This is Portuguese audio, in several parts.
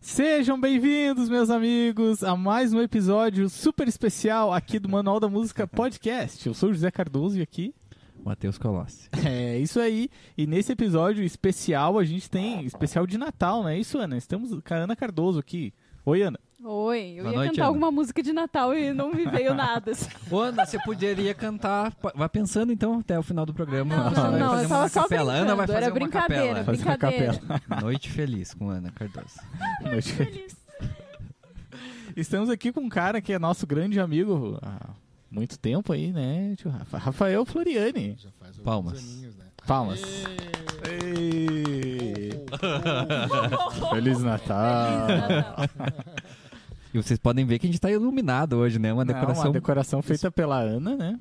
Sejam bem-vindos, meus amigos, a mais um episódio super especial aqui do Manual da Música Podcast. Eu sou o José Cardoso e aqui. Matheus Colossi. É isso aí. E nesse episódio especial a gente tem especial de Natal, não é isso, Ana? Estamos com a Ana Cardoso aqui. Oi, Ana. Oi, eu Boa ia noite, cantar Ana. alguma música de Natal e não me veio nada. Ô, Ana, você poderia cantar. Vai pensando então até o final do programa. Não, não, não, eu tava uma só capela. Ana vai fazer era uma brincadeira, capela. Brincadeira. capela. Noite feliz com Ana Cardoso. Noite. Estamos aqui com um cara que é nosso grande amigo há muito tempo aí, né, tio Rafa? Rafael Floriani. Já faz alguns Palmas. aninhos, né? Palmas. Ei. Feliz Natal. E vocês podem ver que a gente tá iluminado hoje, né? Uma Não, decoração. uma decoração feita pela Ana, né?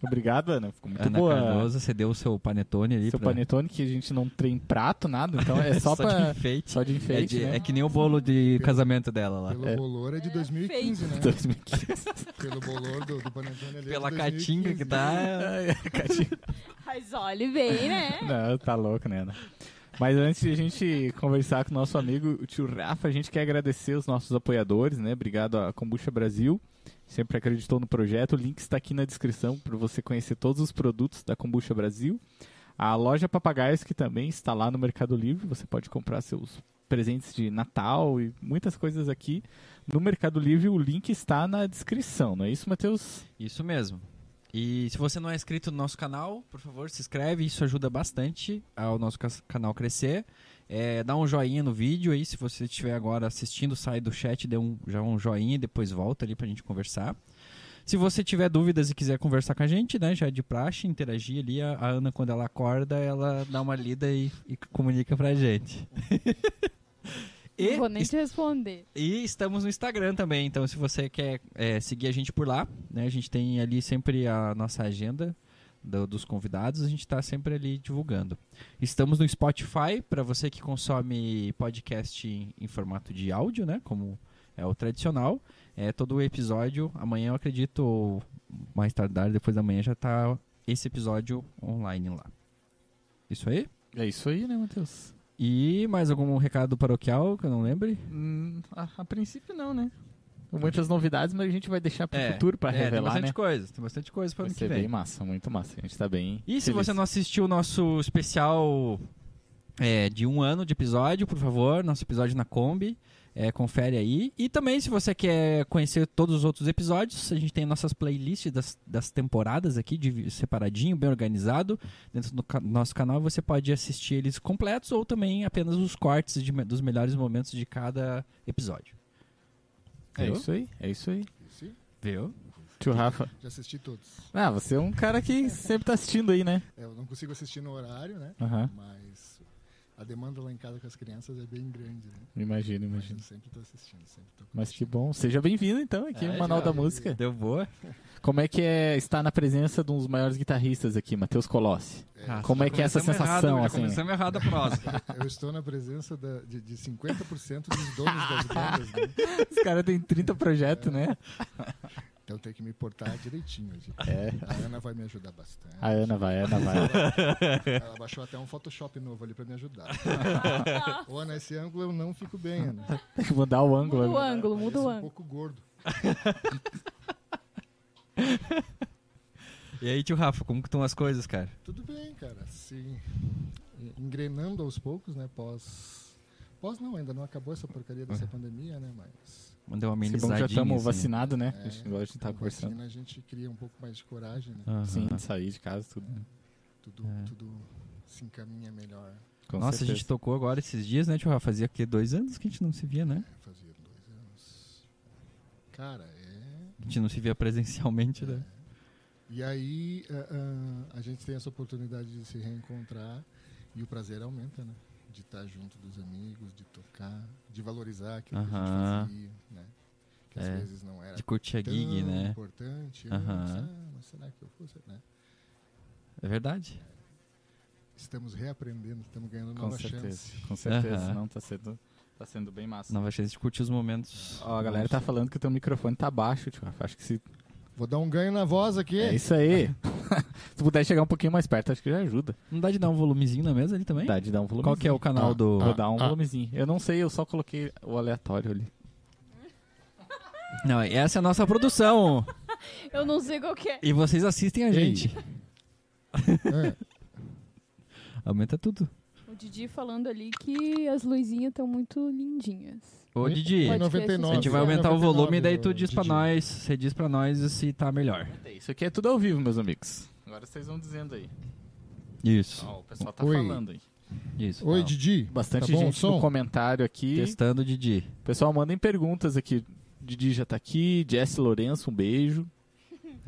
Obrigado, Ana. Ficou muito Ana boa. Cardoso, você deu o seu panetone ali. Seu pra- panetone que a gente não tem prato, nada, então é só, de pra. enfeite. Só de É, enfeite, de- né? é que nem o bolo de casamento dela lá. Pelo É. bolor é de 2015, né? 2015. Pelo bolor do, do Panetone ali é de Pela 2015. caatinga que tá. Ai, Catinho. Mas olhe bem, né? Não, tá louco, né? Ana? Mas antes de a gente conversar com o nosso amigo o tio Rafa, a gente quer agradecer os nossos apoiadores, né? Obrigado à Kombucha Brasil, sempre acreditou no projeto. O link está aqui na descrição para você conhecer todos os produtos da Kombucha Brasil. A loja Papagaios, que também está lá no Mercado Livre, você pode comprar seus presentes de Natal e muitas coisas aqui no Mercado Livre. O link está na descrição, não é isso, Matheus? Isso mesmo. E se você não é inscrito no nosso canal, por favor, se inscreve. Isso ajuda bastante ao nosso canal crescer. É, dá um joinha no vídeo aí. Se você estiver agora assistindo, sai do chat, dê um, já um joinha e depois volta ali pra gente conversar. Se você tiver dúvidas e quiser conversar com a gente, né, já é de praxe, interagir ali, a, a Ana, quando ela acorda, ela dá uma lida e, e comunica pra gente. E Não vou nem te responder. e estamos no Instagram também, então se você quer é, seguir a gente por lá, né, a gente tem ali sempre a nossa agenda do- dos convidados, a gente está sempre ali divulgando. Estamos no Spotify, para você que consome podcast em, em formato de áudio, né, como é o tradicional. É todo o episódio, amanhã eu acredito, ou mais tardar, depois da manhã já tá esse episódio online lá. Isso aí? É isso aí, né, Matheus? E mais algum recado paroquial que eu não lembre? Hum, a, a princípio não, né? Muitas novidades, mas a gente vai deixar pro É, futuro pra é, tem revelar, bastante né? coisa, tem bastante coisa para ano que vem. bem massa, muito massa. A gente tá bem. E se feliz. você não assistiu o nosso especial é, de um ano de episódio, por favor, nosso episódio na Kombi, é, confere aí. E também, se você quer conhecer todos os outros episódios, a gente tem nossas playlists das, das temporadas aqui, de, separadinho, bem organizado, dentro do ca- nosso canal. Você pode assistir eles completos ou também apenas os cortes de dos melhores momentos de cada episódio. É Viu? isso aí, é isso aí. Sim, Viu? Tio Rafa. já assisti todos. Ah, você é um cara que sempre tá assistindo aí, né? É, eu não consigo assistir no horário, né? Mas a demanda lá em casa com as crianças é bem grande, né? Imagino, Mas imagino. sempre tô assistindo, sempre tô Mas que bom. Seja bem-vindo, então, aqui É, no Manual já- da Música. Deu boa? Como é que é estar na presença de um dos maiores guitarristas aqui, Matheus Colossi? Ah, Como é que é essa sensação, errado, assim? começamos errado a prosa. Eu estou na presença da- de, de 50% dos donos das bandas, né? Os caras têm 30 projetos, né? Então eu tenho que me portar direitinho. gente. É. A Ana vai me ajudar bastante. A Ana vai, a Ana vai. Ela baixou até um Photoshop novo ali pra me ajudar. Ô, Ana, esse ângulo eu não fico bem, Ana. Tem que mudar o ângulo. Muda o né? ângulo, muda o um ângulo. pouco gordo. E aí, tio Rafa, como que estão as coisas, cara? Tudo bem, cara. Sim. Engrenando aos poucos, né? Pós. Pós não, ainda não acabou essa porcaria dessa pandemia, né? Mas. Mandei uma Que bom que amenizadinha. já estamos assim. vacinados, né? É, a gente, igual a gente tá conversando. vacina a gente cria um pouco mais de coragem, né? Aham. Sim, de sair de casa, tudo. Tudo, É. tudo se encaminha melhor. Com Nossa, a certeza. gente tocou agora esses dias, né, tio Rafa? Fazia aqui dois anos que a gente não se via, né? É, Fazia dois anos. Cara, é. A gente não se via presencialmente, né? E aí ah, ah, a gente tem essa oportunidade de se reencontrar e o prazer aumenta, né? De estar junto dos amigos, de tocar, de valorizar aquilo que a gente fazia, né? Que às É. vezes não era De curtir a gig, né? importante. Antes. Ah, mas será que eu fosse, né? É verdade. Estamos reaprendendo, estamos ganhando Com nova certeza, chance. com certeza. Não, tá sendo, tá sendo bem massa. Nova chance de curtir os momentos. Ó, a galera tá falando que o teu microfone tá baixo, Rafa. Acho que se... Vou dar um ganho na voz aqui. É isso aí. Se puder chegar um pouquinho mais perto, acho que já ajuda. Não dá de dar um volumezinho na mesa ali também? Dá de dar um volume. Qual que é o canal Ah, do... Vou dar um Ah. volumezinho. Eu não sei, eu só coloquei o aleatório ali. Não, essa é a nossa produção. Eu não sei qual que é. E vocês assistem a gente. É, Aumenta tudo. O Didi falando ali que as luzinhas estão muito lindinhas. Ô, Oi? Didi, Pode a 99. gente vai aumentar o 99, volume e daí tu diz pra Didi. nós, você diz pra nós se tá melhor. Isso aqui é tudo ao vivo, meus amigos. Agora vocês vão dizendo aí. Isso, Ó, o pessoal tá Oi. falando aí. isso. Oi, Não. Didi. Bastante Tá bom o gente no som? comentário aqui. Testando o Didi. Pessoal, mandem perguntas aqui. Didi já tá aqui. Jesse Lourenço, um beijo.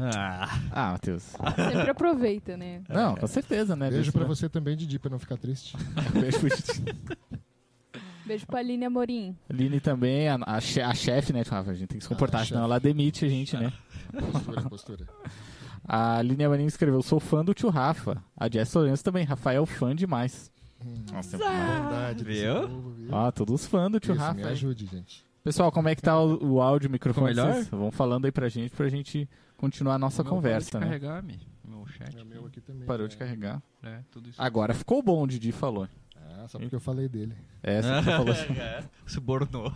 Ah, Ah, Matheus. Sempre aproveita, né? Não, com certeza, né? Beijo Desse- pra você também, Didi, pra não ficar triste. Beijo pro Didi. Beijo pra Aline Amorim. Aline também, a, a, che- a chefe, né? Rafa, a gente tem que se comportar, Ah, senão ela demite a gente, né? Postura, postura. A Aline Amarim escreveu, sou fã do tio Rafa. A Jess Lourenço também, Rafael fã demais. Hum, Nossa, bondade desse Viu? povo, viu? Ó, todos fãs do tio Isso, Rafa. me aí. ajude, gente. Pessoal, como é que tá o, o áudio, o microfone? Melhor? Vocês Vão falando aí pra gente, pra gente continuar a nossa conversa, parou de né? carregar, meu chat. É meu aqui também. Parou né? de carregar. É, tudo isso. Agora ficou bom, o Didi falou. Ah, só porque eu falei dele. É, você que falou assim. Subornou.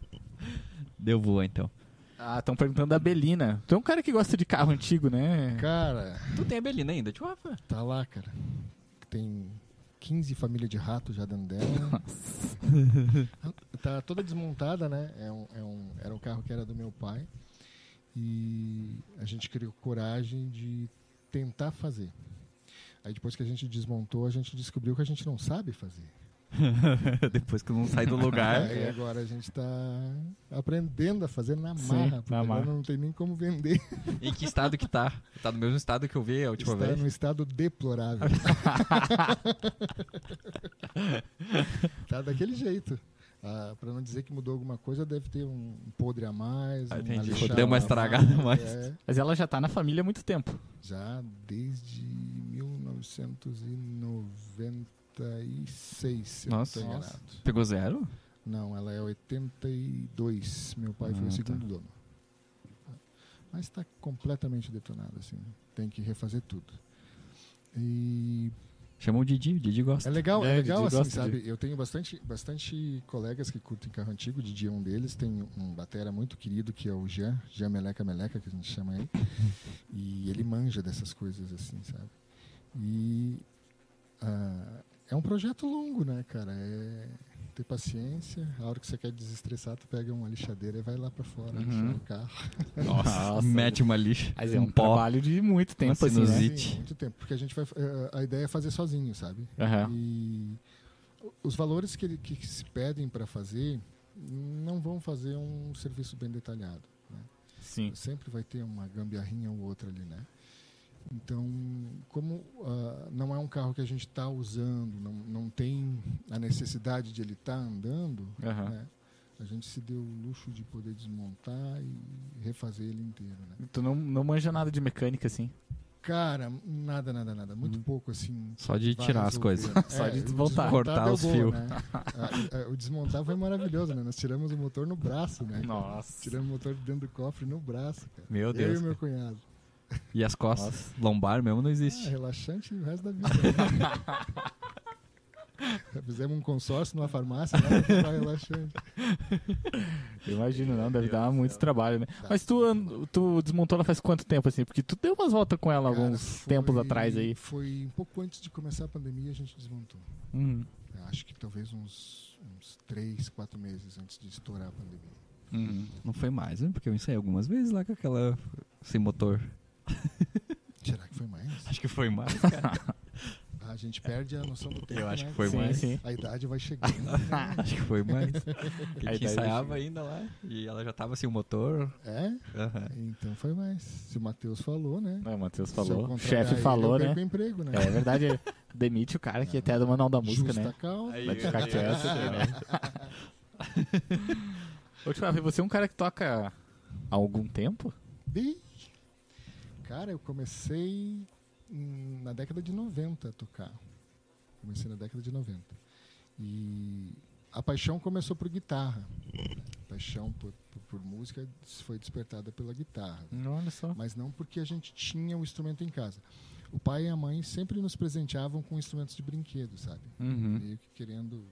Deu boa, então. Ah, estão perguntando da Belina. Tu é um cara que gosta de carro antigo, né? Cara, Tu tem a Belina ainda, tio Rafa? tá lá, cara. Tem 15 famílias de rato já dentro dela. tá toda desmontada, né? É um, é um- era um carro que era do meu pai. E a gente criou coragem de tentar fazer. Aí depois que a gente desmontou, a gente descobriu que a gente não sabe fazer. Depois que não sai do lugar. Aí agora a gente está aprendendo a fazer na Sim, marra, porque na marra. não tem nem como vender. em que estado que tá? Tá no mesmo estado que eu vi a última Está vez? num estado deplorável. tá daquele jeito. Ah, para não dizer que mudou alguma coisa, deve ter um podre a mais. Ah, um entendi. alixado Deu uma a estragada a mais. É, Mas ela já tá na família há muito tempo. já desde 1996, se Nossa. eu não estou enganado. Pegou zero? Não, ela é 82. Meu pai foi Ah, o tá. segundo dono. Mas está completamente detonado, assim. Tem que refazer tudo. E Chamou o Didi, o Didi gosta. é legal, É, é legal assim, gosta sabe? Eu tenho bastante, bastante colegas que curtem carro antigo, o Didi é um deles. Tem um batera muito querido que é o Jean, Jean Meleca Meleca, que a gente chama ele. e ele manja dessas coisas, assim, sabe? E ah, é um projeto longo, né, cara? É ter paciência. A hora que você quer desestressar, tu pega uma lixadeira e vai lá pra fora, Uhum. lixar o carro. Nossa. Mete uma lixa. Mas é um um pó. trabalho de muito tempo, assim, né? Sim, muito tempo, porque a gente vai. eh, A ideia é fazer sozinho, sabe? Aham. E os valores que, ele- que se pedem para fazer não vão fazer um serviço bem detalhado. né? Sim. Sempre vai ter uma gambiarrinha ou outra ali, né? Então, como ah, não é um carro que a gente está usando, não, não tem a necessidade de ele estar andando, Aham. né? a gente se deu o luxo de poder desmontar e refazer ele inteiro, né? Tu não, não manja nada de mecânica, assim. Cara, nada, nada, nada. Muito Uhum. pouco, assim. Só de tirar as coisas. Só de desmontar. Cortar os fios. né? O desmontar foi maravilhoso, né? Nós tiramos o motor no braço, né? Nossa. Tiramos o motor de dentro do cofre no braço, cara. Meu Eu Deus. e o meu cunhado. E as costas? Lombar mesmo não Ah, existe. relaxante o resto da vida. né? Fizemos um consórcio numa farmácia lá pra comprar relaxante. Eu imagino, não, deve dar muito trabalho, né? Mas tu, tu desmontou ela faz quanto tempo, assim? Porque tu deu umas voltas com ela Cara, alguns foi- tempos atrás aí. Foi um pouco antes de começar a pandemia a gente desmontou. Uhum. Acho que talvez uns, uns três, quatro meses antes de estourar a pandemia. Uhum. Não foi mais, né? Porque eu ensaiei algumas vezes lá com aquela sem motor. Será que foi mais? Acho que foi mais, cara. A gente perde a noção do tempo. Eu acho né? que foi sim, mais. sim. A idade vai chegando. né? Acho que foi mais. A gente ensaiava ainda lá e ela já tava sem o motor. É? Aham. Então foi mais. Se o Matheus falou, né? Não, o Matheus falou. O contratar chefe falou, né? o emprego, né? É verdade, demite o cara que até é do Manual da Música, Justa né? causa. Vai ficar quieto né? Ô, Tio você é um cara que toca há algum tempo? Ih, Cara, eu comecei na década de 90 a tocar. Comecei na década de 90. E a paixão começou por guitarra. A paixão por, por, por música foi despertada pela guitarra. Olha só. Mas não porque a gente tinha o instrumento em casa. O pai e a mãe sempre nos presenteavam com instrumentos de brinquedo, sabe? Uhum. Meio que querendo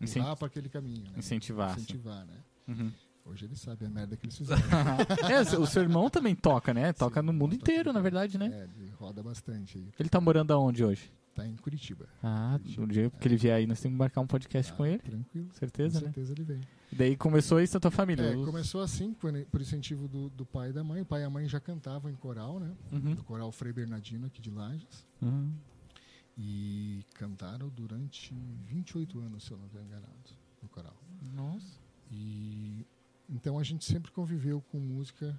empurrar para aquele caminho, né? Incentivar. Incentivar, né? Uhum. Hoje eles sabem a merda que eles fizeram. é, o seu- irmão também toca, né? Toca Sim, no mundo toca inteiro, na verdade, né? É, ele roda bastante aí. Ele tá morando aonde hoje? Tá em Curitiba. Ah, no dia que ele vier aí, nós temos que marcar um podcast Ah, com ele. Tranquilo. Certeza, com né? certeza ele vem. E daí começou isso a tua família. É, os- começou assim, por, por incentivo do, do pai e da mãe. O pai e a mãe já cantavam em coral, né? Uhum. Do coral Frei Bernardino aqui de Lages. Uhum. E cantaram durante 28 anos, se eu não estou enganado, no coral. Nossa. E então a gente sempre conviveu com música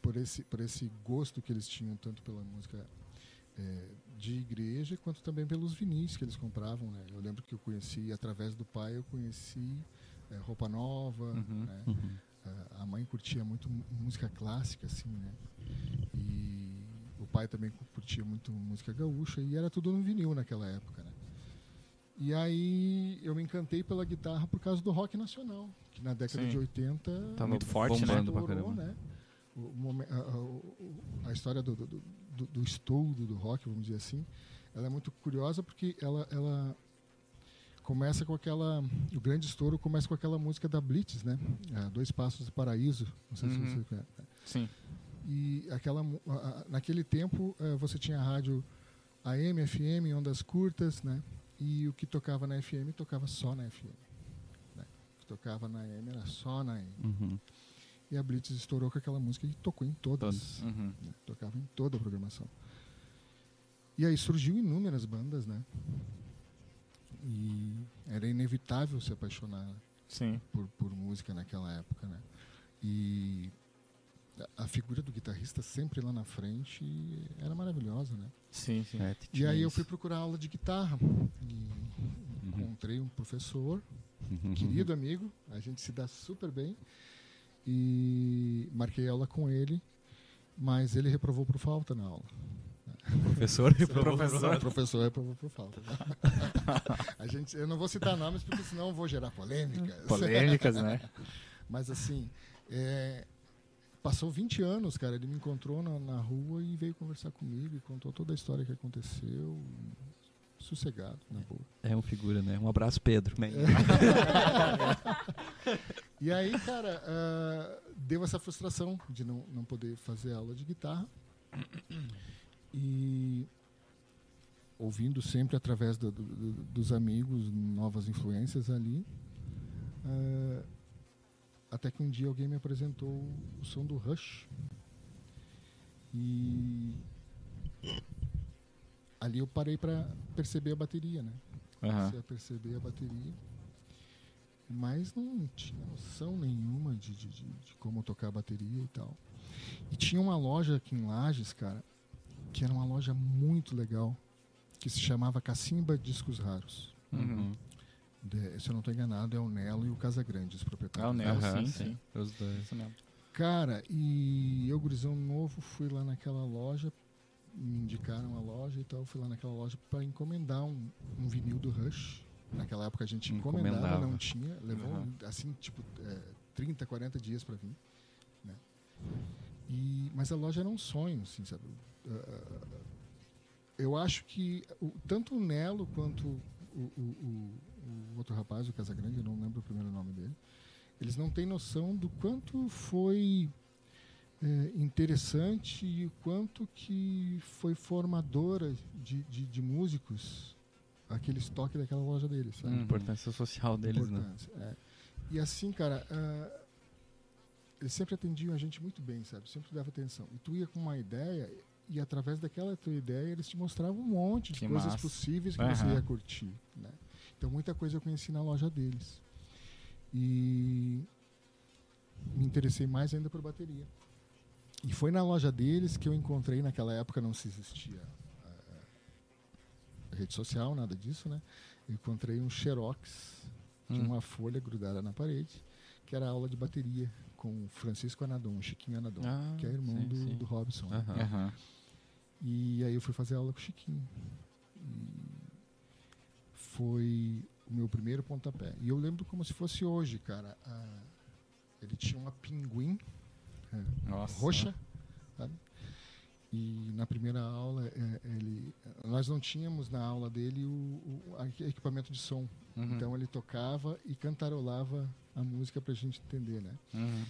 por- esse por esse gosto que eles tinham tanto pela música é, de igreja quanto também pelos vinis que eles compravam. Né? Eu lembro que eu conheci através do pai eu conheci é, roupa nova. Uhum. né? Uhum. A- mãe curtia muito mu- música clássica assim, né? E o pai também cu- curtia muito música gaúcha e era tudo no vinil naquela época, né? E aí eu me encantei pela guitarra por causa do rock nacional, que na década Sim. de 80 Tá muito forte, né? estourou, né? A, a- o- a história do, do, do, do estouro do rock, vamos dizer assim, ela é muito curiosa porque ela, ela começa com aquela o grande estouro começa com aquela música da Blitz, né? É, Dois Passos do Paraíso, não sei Uhum. se você conhece. Sim. E aquela naquele tempo eh, você tinha rádio AM, FM, ondas curtas, né? E o que tocava na FM tocava só na FM. né? O que tocava na AM era só na AM. Uhum. E a Blitz estourou com aquela música e tocou em todas. Uhum. né? Tocava em toda a programação. E aí surgiu inúmeras bandas, né? E era inevitável se apaixonar Sim. por, por música naquela época, né? E a- figura do guitarrista sempre lá na frente era maravilhosa, né? Sim, sim. É, E aí eu fui procurar aula de guitarra e encontrei um professor, Uhum. querido amigo, a gente se dá super bem e marquei aula com ele, mas ele reprovou por falta na aula. Professor, Professor. O professor reprovou por falta. a gente, eu não vou citar nomes porque senão eu vou gerar polêmicas. Polêmicas, né? Mas assim, é, passou 20 anos, cara. Ele me encontrou na, na rua e veio conversar comigo e contou toda a história que aconteceu. Sossegado, na boa. É um figura, né? Um abraço, Pedro. E aí, cara, ah, deu essa frustração de não, não poder fazer aula de guitarra. E ouvindo sempre através do- do- do- dos amigos, novas influências ali. ah, até que um dia alguém me apresentou o som do Rush. E ali eu parei para perceber a bateria, né? Comecei a perceber a bateria. Mas não tinha noção nenhuma de, de, de, de como tocar a bateria e tal. E tinha uma loja aqui em Lages, cara, que era uma loja muito legal, que se chamava Cacimba Discos Raros. Uhum. De- se eu não estou enganado, é o Nelo e o Casagrande, os É o proprietários. Nelo, Aham, sim, sim. sim. Os dois. Cara, e eu, gurizão novo, fui lá naquela loja, me indicaram a loja e tal, fui lá naquela loja para encomendar um, um vinil do Rush. Naquela época a gente encomendava, Encomendava. não tinha, levou Uhum. assim, tipo, é, 30, 40 dias para vir. Né? E, mas a loja era um sonho, assim, sabe? Ah, eu acho que o- tanto o Nelo quanto o, o- o- o outro rapaz, o Casagrande, eu não lembro o primeiro nome dele, eles não têm noção do quanto foi é, interessante e o quanto que foi formadora de, de, de músicos aquele estoque daquela loja deles, sabe? A importância social deles, né? Importância, é. E assim, cara, ah, eles sempre atendiam a gente muito bem, sabe? Sempre dava atenção. E tu ia com uma ideia e através daquela tua ideia eles te mostravam um monte de Que coisas massa. possíveis que você Aham. ia curtir, né? Então muita coisa eu conheci na loja deles. E me interessei mais ainda por bateria. E foi na loja deles que eu encontrei, naquela época não se existia ah, rede social, nada disso, né? Eu encontrei um xerox de Hum. uma folha grudada na parede, que era a aula de bateria com o Francisco Anadon, o Chiquinho Anadon, Ah, que é irmão sim, do, sim. do Robson. né? E aí eu fui fazer aula com o Chiquinho. E foi o meu primeiro pontapé. E eu lembro como se fosse hoje, cara. a- ele tinha uma pinguim Nossa. roxa, sabe? E na primeira aula, é, ele, nós não tínhamos na aula dele o, o a- equipamento de som. Uhum. Então ele tocava e cantarolava a música pra gente entender, né? Uhum.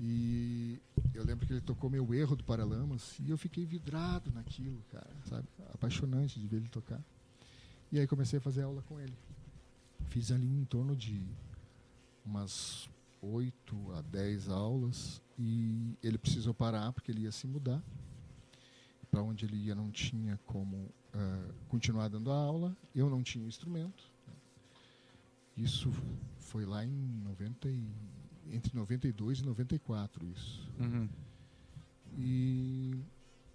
E eu lembro que ele tocou meu erro do Paralamas e eu fiquei vidrado naquilo, cara, sabe? Apaixonante de ver ele tocar. E aí comecei a fazer aula com ele. Fiz ali em torno de umas 8 a 10 aulas e ele precisou parar porque ele ia se mudar. Para onde ele ia não tinha como ah, continuar dando a aula, eu não tinha instrumento. Isso foi lá em 90 e, entre 92 e 94 isso. Uhum. E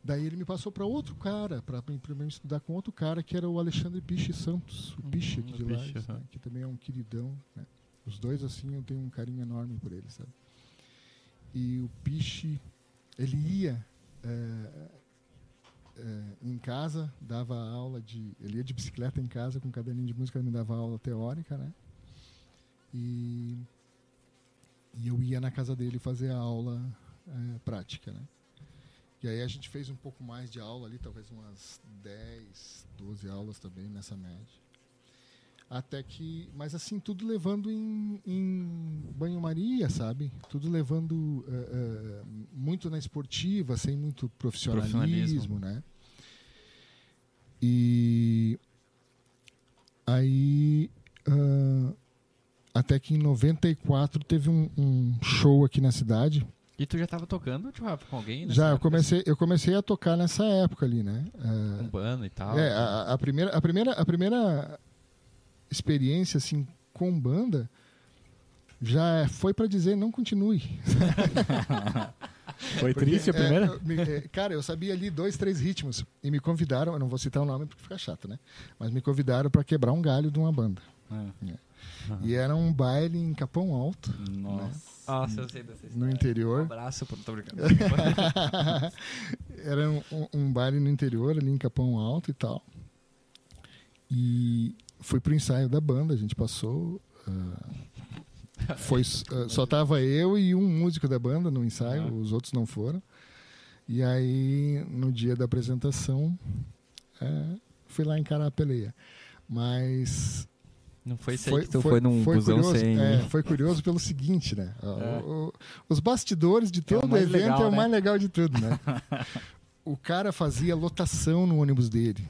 daí ele me passou para outro cara, para mim estudar com outro cara, que era o Alexandre Piche Santos, o Piche aqui de aham. né, que também é um queridão. Né? Os dois, assim, eu tenho um carinho enorme por eles, sabe? E o Piche, ele ia eh, eh, em casa, dava aula de. Ele ia de bicicleta em casa com um caderninho de música, ele me dava aula teórica, né? E, e eu ia na casa dele fazer a aula eh, prática, né? E aí a gente fez um pouco mais de aula ali, talvez umas 10, 12 aulas também nessa média. Até que, mas assim, tudo levando em, em banho-maria, sabe? Tudo levando eh, eh, muito na esportiva, sem muito profissionalismo, Profissionalismo. né? E aí, ah, até que em 94 teve um, um show aqui na cidade, E tu já tava tocando, tipo, Rafa, com alguém? nessa já, eu comecei, eu comecei a tocar nessa época ali, né? assim, Com Ah, banda e tal. é, a, a primeira, a, primeira, a primeira experiência, assim, com banda já foi para dizer não continue. Foi triste a Porque, é, primeira? eu me- é, cara, eu sabia ali dois, três ritmos e me convidaram, eu não vou citar o nome porque fica chato, né? Mas me convidaram para quebrar um galho de uma banda. É. E era um baile em Capão Alto, Nossa. Nossa, eu sei dessa história. no Um interior. abraço, pro- tô brincando. Era um, um- um baile no interior, ali em Capão Alto e tal. E fui pro ensaio da banda, a gente passou. ah, foi, ah, só tava eu e um músico da banda no ensaio, Ah. os outros não foram. E aí, no dia da apresentação, eh, fui lá encarar a peleia. Mas Não foi isso aí que tu foi, num foi busão curioso, sem... é, foi curioso pelo seguinte, né? O- É. o- os bastidores de o todo o mais evento legal, é o né? mais legal de tudo, né? o cara fazia lotação no ônibus dele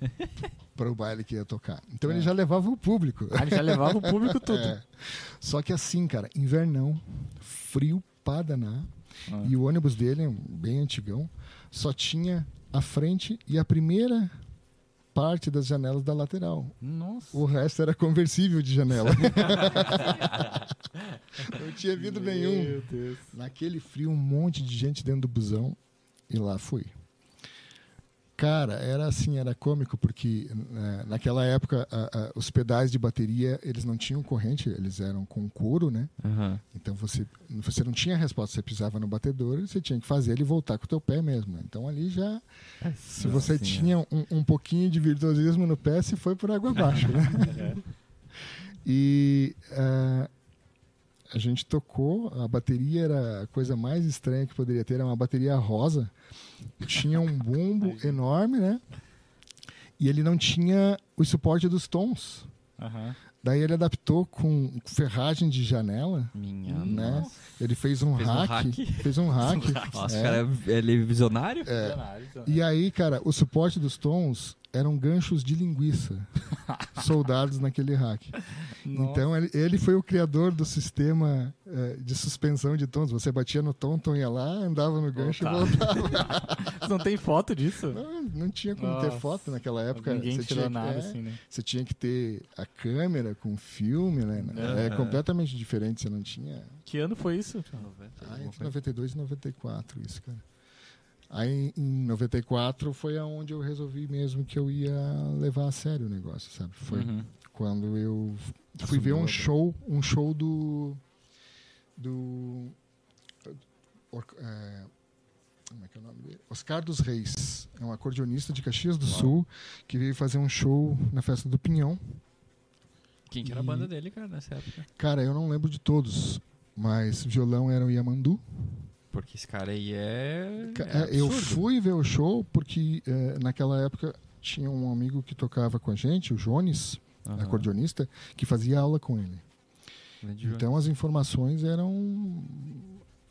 para o baile que ia tocar. Então É. ele já levava o público. Ah, ele já levava o público tudo. É. Só que assim, cara, invernão, frio pra danar, Ah. e o ônibus dele, um bem antigão, só tinha a frente e a primeira parte das janelas da lateral. Nossa. O resto era conversível de janela. Não tinha vidro nenhum. Meu Deus. Naquele frio, um monte de gente dentro do busão. E lá fui. Cara, era assim, era cômico, porque né, naquela época a- a- os pedais de bateria, eles não tinham corrente, eles eram com couro, né? Aham. Então você, você não tinha resposta, você pisava no batedor e você tinha que fazer ele voltar com o teu pé mesmo. né? Então ali já, se você tinha um, um pouquinho de virtuosismo no pé, se foi por água abaixo, né? E ah, a gente tocou, a bateria era a coisa mais estranha que poderia ter, era uma bateria rosa, tinha um bumbo enorme, né? E ele não tinha o suporte dos tons. Aham. Daí ele adaptou com ferragem de janela, Minha né? nossa. Ele fez um Fez um hack, hack. fez um hack. Nossa, é. cara ele é visionário? É. Visionário, visionário. E aí, cara, o suporte dos tons eram ganchos de linguiça soldados naquele hack. Nossa. Então ele, ele foi o criador do sistema eh, de suspensão de tons. Você batia no tom, ia lá, andava no gancho Voltava. e voltava. Não tem foto disso? Não, não tinha como Nossa. ter foto naquela época. Ninguém você tirou tinha, nada, é, assim, né? Você tinha que ter a câmera com filme, né? É Aham. completamente diferente. Você não tinha. Que ano foi isso? Ah, entre 92 e 94, isso, cara. Aí em 94 foi aonde eu resolvi mesmo que eu ia levar a sério o negócio, sabe? Foi Uhum. quando eu fui ver um Assumiu show, um show do do or- é, como é que é o nome dele? Oscar dos Reis, é um acordeonista de Caxias do Uau. Sul que veio fazer um show na festa do Pinhão. Quem que era a banda dele, cara, nessa época? Cara, eu não lembro de todos, Mas violão era o Yamandu. Porque esse cara aí é. É é, eu fui ver o show porque é, naquela época tinha um amigo que tocava com a gente, o Jones, Aham. acordeonista, que fazia aula com ele. João. Então as informações eram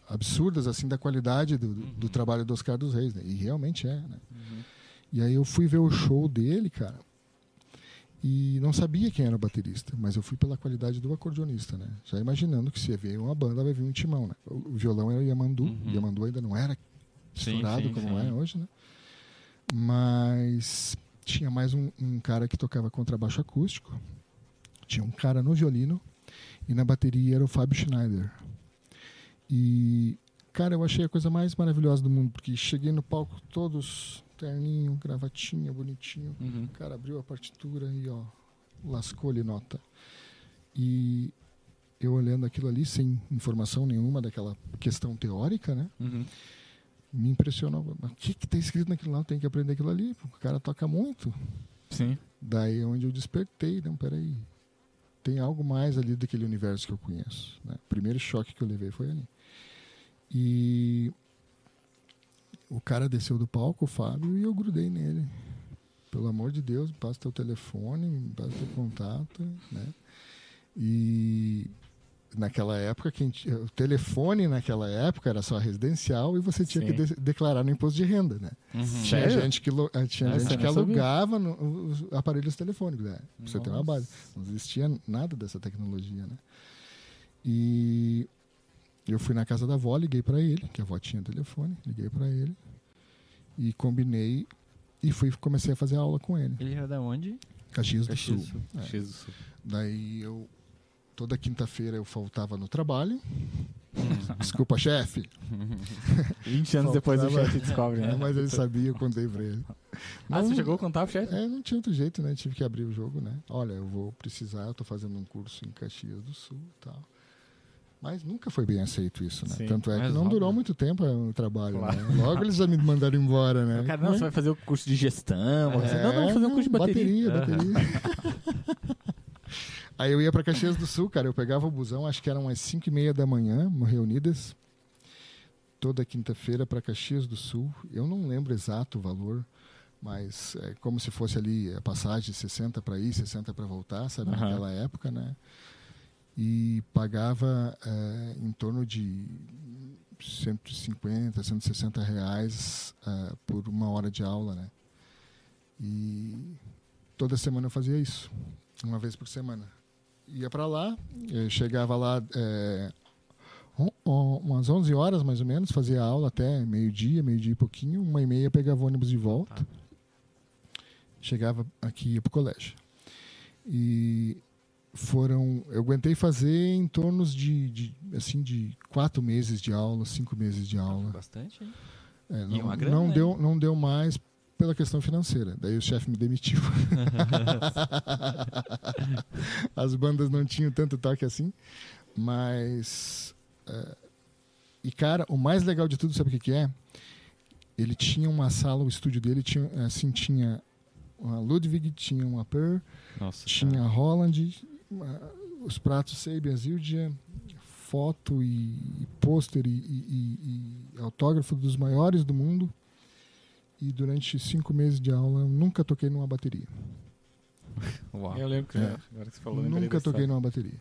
absurdas assim da qualidade do, do Uhum. trabalho do Oscar dos Reis, né? E realmente é, né? Uhum. E aí eu fui ver o show dele, cara. E não sabia quem era o baterista, mas eu fui pela qualidade do acordeonista, né? Já imaginando que se vier uma banda vai vir um timão, né? O violão era o Yamandu, Uhum. o Yamandu ainda não era Sim, estourado sim, como sim. é hoje, né? Mas tinha mais um, um cara que tocava contrabaixo acústico, tinha um cara no violino e na bateria era o Fábio Schneider. E, cara, eu achei a coisa mais maravilhosa do mundo, porque cheguei no palco todos terninho, gravatinha, bonitinho. Uhum. O cara abriu a partitura e, ó, lascou-lhe nota. E eu olhando aquilo ali, sem informação nenhuma daquela questão teórica, né? Uhum. Me impressionou. Mas O que que tá escrito naquilo lá? Eu tenho que aprender aquilo ali. O cara toca muito. Sim. Daí é onde eu despertei. Não, peraí. Tem algo mais ali daquele universo que eu conheço. Né? O primeiro choque que eu levei foi ali. E o cara desceu do palco, o Fábio, e eu grudei nele. Pelo amor de Deus, me passa teu telefone, me passa teu contato, né? E naquela época, quem o telefone naquela época era só residencial e você tinha Sim. que de- declarar no imposto de renda, né? Uhum. Tinha Sério? gente que, lo- eh, tinha Ah, gente que alugava no- os aparelhos telefônicos, né? Pra você ter uma base. Não existia nada dessa tecnologia, né? E eu fui na casa da avó, liguei para ele, que a avó tinha telefone, liguei para ele e combinei e fui comecei a fazer aula com ele. Ele era da onde? Caxias do Caxias Sul. do Sul. É. X do Sul. Daí eu toda quinta-feira eu faltava no trabalho. Desculpa, chefe. 20 anos depois o chefe descobre, né? É, mas ele sabia, eu contei pra ele. Ah, Não- você chegou a contar pro chefe? É, não tinha outro jeito, né? Tive que abrir o jogo, né? Olha, eu vou precisar, eu tô fazendo um curso em Caxias do Sul e tal. Mas nunca foi bem aceito isso, né? Sim, Tanto é que não óbvio. durou muito tempo é, o trabalho, Claro. né? Logo eles já me mandaram embora, né? Cara, não, você vai fazer o curso de gestão. você- É, não, não, vou fazer um curso de bateria. Bateria, bateria. Aí eu ia pra Caxias do Sul, cara. Eu pegava o busão, acho que eram umas 5 e meia da manhã, reunidas. Toda quinta-feira para Caxias do Sul. Eu não lembro exato o valor, mas é como se fosse ali a passagem 60 para ir, 60 para voltar, sabe? Aham. Naquela época, né? E pagava é, em torno de 150, 160 reais é, por uma hora de aula, né? E toda semana eu fazia isso, uma vez por semana. Ia para lá, eu chegava lá é, umas 11 horas mais ou menos, fazia aula até meio-dia, meio-dia e pouquinho, uma e meia pegava ônibus de volta. Chegava aqui e ia pro colégio. E foram, eu aguentei fazer em torno de, de assim de quatro meses de aula, cinco meses de aula. Bastante, hein? É, E não, uma grana, não né? deu, não deu mais pela questão financeira. Daí o chefe me demitiu. As bandas não tinham tanto toque assim, mas é, e cara, o mais legal de tudo, sabe o que, que é? Ele tinha uma sala, o estúdio dele tinha assim tinha uma Ludwig, tinha uma Per, Nossa. tinha a Holland, os pratos Sabian Zildjian, foto e, e pôster e, e- e- autógrafo dos maiores do mundo. E durante cinco meses de aula eu nunca toquei numa bateria. Uau. Eu lembro que É. agora que você falou, nunca toquei numa bateria.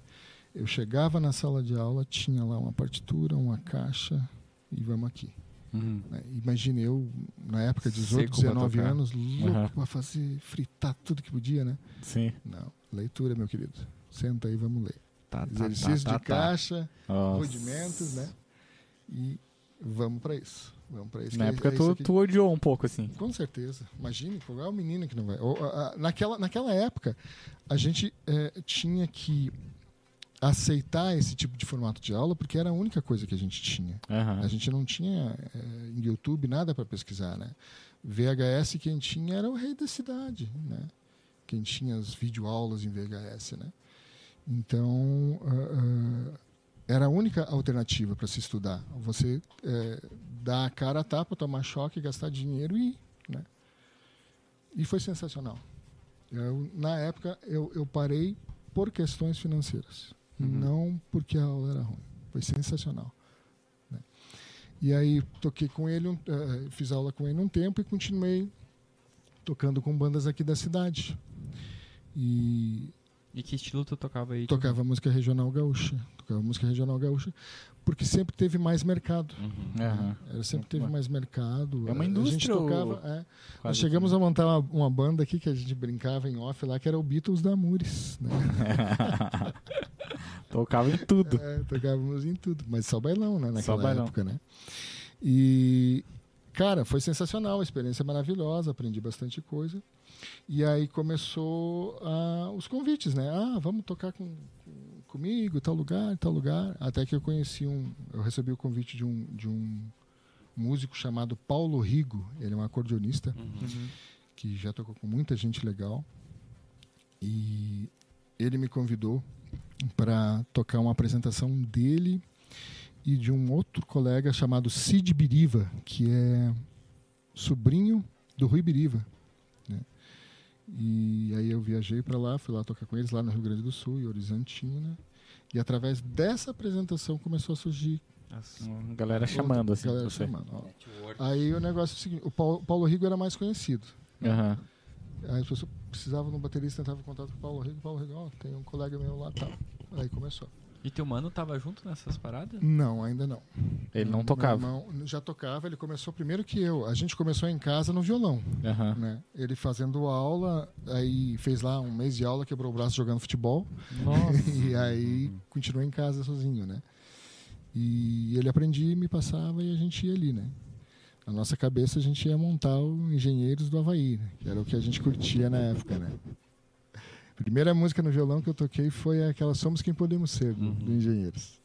Eu chegava na sala de aula, tinha lá uma partitura, uma caixa e vamos aqui. Uhum. né? Imagine eu, na época, 18, Seco pra 19 tocar. anos, louco Aham. pra fazer, fritar tudo que podia, né? Sim. Não, leitura, meu querido. Senta aí, vamos ler. Tá, tá, Exercício tá, de tá, tá. caixa, rudimentos, né? E vamos pra isso. Vamos pra isso. Na que é- época é isso tu, tu odiou um pouco, assim. Com certeza. Imagine, qual é o menino que não vai. Ou, a- a- naquela, naquela época, a gente eh, tinha que aceitar esse tipo de formato de aula porque era a única coisa que a gente tinha. Aham. A gente não tinha eh, em YouTube nada para pesquisar, né? VHS quem tinha era o rei da cidade, né? Quem tinha as videoaulas em VHS, né? Então ah, ah, era a única alternativa para se estudar. Você eh, dar a cara a tapa, tomar choque, gastar dinheiro e, ir, né? E foi sensacional. Eu, na época eu, eu parei por questões financeiras, Uhum. não porque a aula era ruim. Foi sensacional. né? E aí toquei com ele, um- eh, fiz aula com ele um tempo e continuei tocando com bandas aqui da cidade. E E que estilo tu tocava aí? tocava música regional gaúcha. Tocava música regional gaúcha, porque sempre teve mais mercado. Uhum. Era, sempre teve mais mercado. É uma A- A gente indústria, tocava. é. Nós chegamos a montar uma, uma banda aqui que a gente brincava em off lá, que era o Beatles da Amures. Né? Tocava em tudo. É, tocávamos em tudo, mas só bailão, né? Naquela bailão. época, né? E, cara, foi sensacional, a experiência maravilhosa, aprendi bastante coisa. E aí começou ah, os convites, né? Ah, vamos tocar com, com- comigo, tal lugar, tal lugar. Até que eu conheci um, eu recebi o convite de um, de um músico chamado Paulo Rigo. Ele é um acordeonista Uhum. que já tocou com muita gente legal. E ele me convidou para tocar uma apresentação dele e de um outro colega chamado Cid Biriva, que é sobrinho do Rui Biriva. E aí eu viajei para lá, fui lá tocar com eles lá no Rio Grande do Sul, em Horizontina. E através dessa apresentação começou a surgir Uma Galera chamando, assim. galera chamando. ó. Aí o negócio é o seguinte, o Paulo, Paulo Rigo era mais conhecido. Aham. Aí as pessoas precisavam de um baterista, entrava em contato com o Paulo Rigo. Paulo Rigo, ó, tem um colega meu lá, tal. Aí começou. E teu mano tava junto nessas paradas? Não, ainda não. Ele não tocava. irmão já tocava, ele começou primeiro que eu. A gente começou em casa no violão, Aham. né? Ele fazendo aula, aí fez lá um mês de aula, quebrou o braço jogando futebol. Nossa. e aí continuou em casa sozinho, né? E ele aprendia, me passava e a gente ia ali, né? Na nossa cabeça a gente ia montar o Engenheiros do Havaí, né? que era o que a gente curtia na época, né? Primeira música no violão que eu toquei foi aquela Somos Quem Podemos Ser, do, do Engenheiros.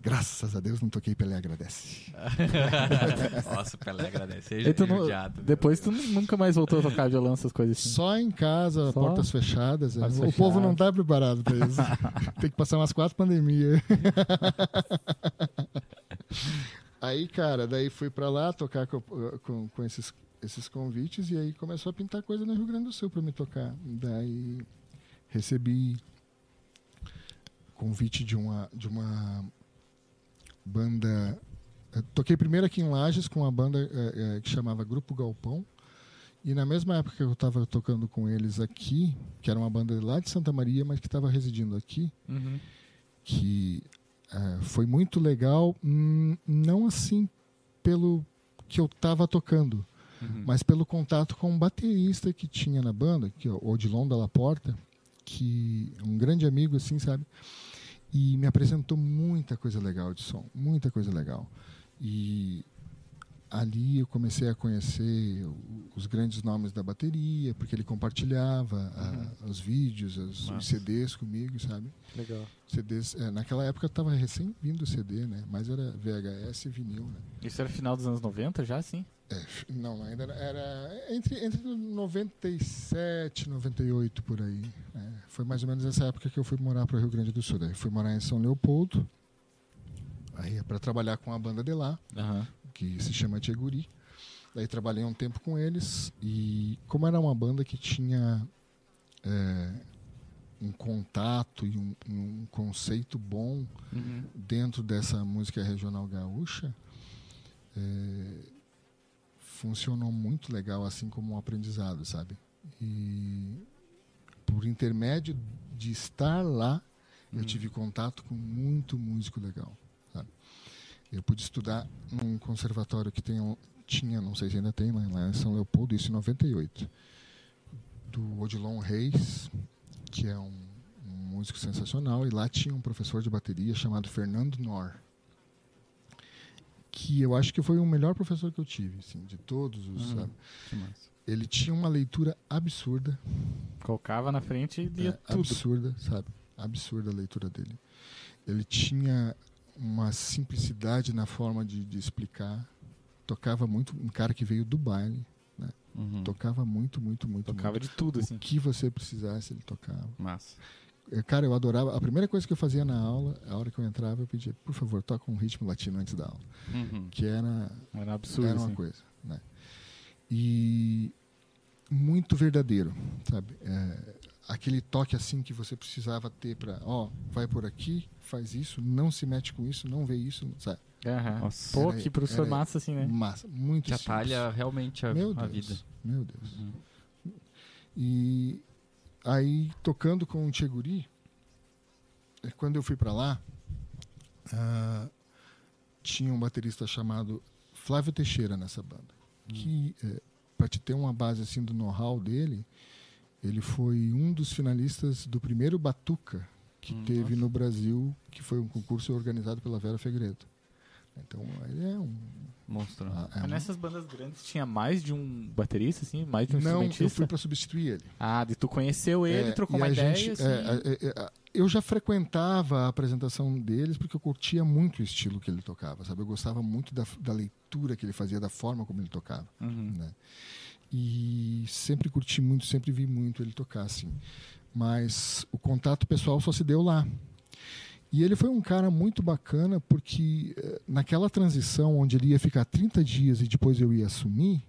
Graças a Deus não toquei Pelé Agradece. Nossa, o Pelé agradece. Tu não- judiado. depois tu nunca mais voltou a tocar violão, essas coisas assim. Só em casa, Só? portas fechadas. é. O povo não está preparado para isso. Tem que passar umas quatro pandemias. aí, cara, daí fui para lá tocar com, com, com esses, esses convites e aí começou a pintar coisa no Rio Grande do Sul para me tocar. Daí recebi convite de uma, de uma banda. eu toquei primeiro aqui em Lages com uma banda eh, eh, que chamava Grupo Galpão. E na mesma época que eu estava tocando com eles aqui, que era uma banda lá de Santa Maria, mas que estava residindo aqui, Uhum. que eh, foi muito legal, hum, não assim pelo que eu estava tocando, Uhum. mas pelo contato com um baterista que tinha na banda, que é o Odilon Dalla Porta, que é um grande amigo, assim, sabe? E me apresentou muita coisa legal de som, muita coisa legal. E ali eu comecei a conhecer os grandes nomes da bateria, porque ele compartilhava ah, os vídeos, as- os. CDs comigo, sabe? Legal. CDs, é, naquela época estava recém vindo o CD, né? Mas era VHS e vinil, né? Isso era final dos anos 90 já, sim? É, não, ainda era- entre, entre 97 e 98 por aí. né? Foi mais ou menos essa época que eu fui morar para o Rio Grande do Sul. Daí fui morar em São Leopoldo, aí para trabalhar com a banda de lá, Aham. que se chama Tcheguri. Daí trabalhei um tempo com eles e como era uma banda que tinha é, um contato e um, um conceito bom Uhum. dentro dessa música regional gaúcha, é, funcionou muito legal, assim como um aprendizado, sabe? E por intermédio de estar lá, eu tive contato com muito músico legal, sabe? Eu pude estudar num conservatório que tem, tinha, não sei se ainda tem, mas lá em São Leopoldo, isso em 98, do Odilon Reis, que é um, um músico sensacional, e lá tinha um professor de bateria chamado Fernando Nor, que eu acho que foi o melhor professor que eu tive, assim, de todos os, Uhum. Ele tinha uma leitura absurda, Colocava na frente e lia é, tudo. absurda, sabe? Absurda a leitura dele. Ele tinha uma simplicidade na forma de, de explicar. Tocava muito, um cara que veio do baile, Uhum. tocava muito, muito, muito. Tocava muito. de tudo, assim. O que você precisasse, ele tocava. Massa. Eh, Cara, eu adorava. A primeira coisa que eu fazia na aula, a hora que eu entrava, eu pedia, por favor, toca um ritmo latino antes da aula. Uhum. Que era, Era absurdo, era uma assim. coisa, né? E muito verdadeiro, sabe? É, aquele toque assim que você precisava ter para, ó, vai por aqui, faz isso, não se mete com isso, não vê isso, sabe? Aham. Nossa. Pô, que professor massa, assim, né? Massa, muito Que simples. atalha realmente a, Meu a Deus, vida. Meu Deus. Uhum. E aí, tocando com o Tcheguri, eh, quando eu fui para lá, ah, tinha um baterista chamado Flávio Teixeira nessa banda. Que, para te ter uma base assim do know-how dele, ele foi um dos finalistas do primeiro Batuca que Hum, teve nossa. no Brasil, que foi um concurso organizado pela Vera Fegredo. Então, ele é um... Monstro. ah, é um- nessas bandas grandes tinha mais de um baterista, assim? Mais de um Não, eu fui para substituir ele. Ah, e tu conheceu ele, É, trocou e uma a ideia, gente- assim... é, é, é, eu já frequentava a apresentação deles porque eu curtia muito o estilo que ele tocava, sabe? Eu gostava muito da, da leitura que ele fazia, da forma como ele tocava, Uhum. né? E sempre curti muito, sempre vi muito ele tocar, assim. Mas o contato pessoal só se deu lá. E ele foi um cara muito bacana porque eh, naquela transição onde ele ia ficar 30 dias e depois eu ia assumir,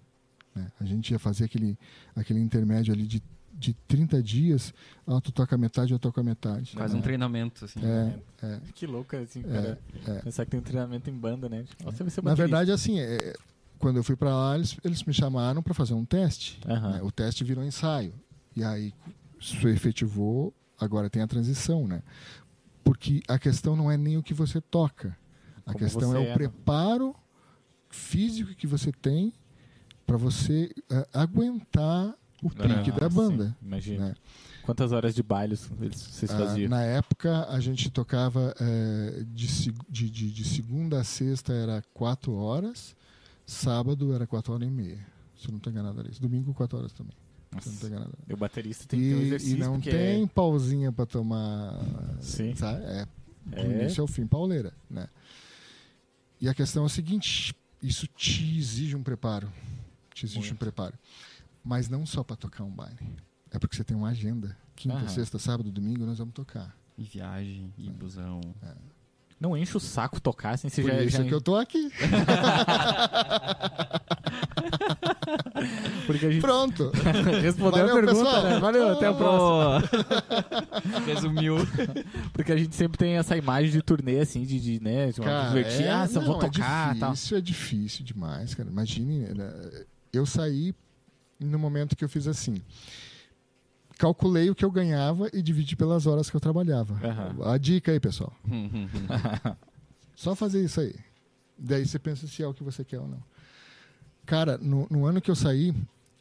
né? a gente ia fazer aquele, aquele intermédio ali de, de 30 dias, ah, tu toca metade, eu toco a metade. Faz né? um treinamento, assim. É, é. Que louco, assim, É, cara. é. Pensar que tem um treinamento em banda, né? Tipo, Nossa, vai ser Na verdade, assim, é, quando eu fui para lá, eles, eles me chamaram para fazer um teste. Aham. né? O teste virou ensaio. E aí, isso efetivou, agora tem a transição, né? Porque a questão não é nem o que você toca. A Como questão é o é, preparo físico que você tem para você eh, aguentar o pique Ah, da sim, banda. Imagina. né? Quantas horas de baile vocês Ah, faziam? na época, a gente tocava eh, de, de, de, de segunda a sexta era quatro horas, sábado era quatro horas e meia. Se eu não estou enganado era isso. Domingo, quatro horas também. Eu não Nossa. enganado. E o baterista tem que ter um E, exercício, e não tem pausinha para tomar. Sim. Sabe? É do É. início ao fim, pauleira. Né? E a questão é a seguinte: isso te exige um preparo. Te exige um Muito. preparo. Mas não só para tocar um baile. É porque você tem uma agenda. Quinta, Aham. sexta, sábado, domingo, nós vamos tocar. E viagem, e busão. não enche o saco tocar, assim, você Por já, isso já... é que eu tô aqui. Porque a gente Pronto. respondeu Valeu, a pergunta, pessoal. né? Valeu, até a próxima. Pô. Resumiu. Porque a gente sempre tem essa imagem de turnê, assim, de, de né, de Cara, divertir, é- ah, só vou não, tocar é e tal. difícil, é difícil demais, cara. Imagine, né, eu saí no momento que eu fiz assim. Calculei o que eu ganhava e dividi pelas horas que eu trabalhava. Aham. A dica aí, pessoal. Só fazer isso aí. Daí você pensa se é o que você quer ou não. Cara, no, no ano que eu saí,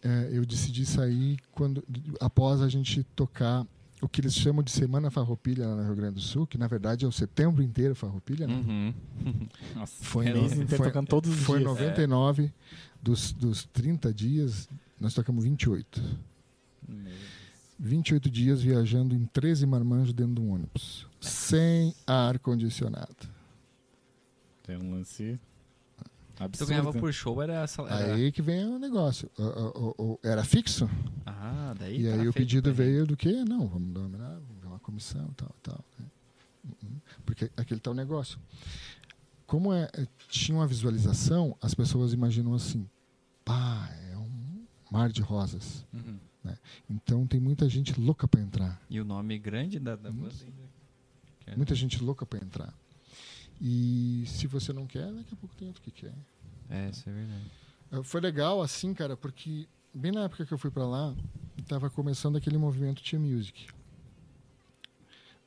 eh, eu decidi sair quando após a gente tocar o que eles chamam de Semana Farroupilha lá no Rio Grande do Sul, que na verdade é o setembro inteiro Farroupilha, né? Uhum. Nossa, Foi mês no- foi- tocando todos os Foi dias. 99 dos, dos 30 dias, nós tocamos 28. 28 dias viajando em 13 marmanjos dentro de um ônibus, sem ar-condicionado. Tem um lance Tu absurdo. ganhava né? por show, era... era... Aí que vem o negócio. O- o- o- era fixo, Ah, daí e tá aí o pedido veio do quê? Não, vamos dominar, vamos ver uma comissão, tal, tal. né? Uhum. Porque aquele tal negócio. Como é, é- tinha uma visualização, as pessoas imaginam assim, pá, é um mar de rosas. Uhum. Então tem muita gente louca para entrar. E o nome grande da, da banda é- Muita gente louca para entrar. E se você não quer, daqui a pouco tem outro que quer. É, isso é verdade. Eh, Foi legal assim, cara, porque bem na época que eu fui para lá, estava começando aquele movimento Tia Music.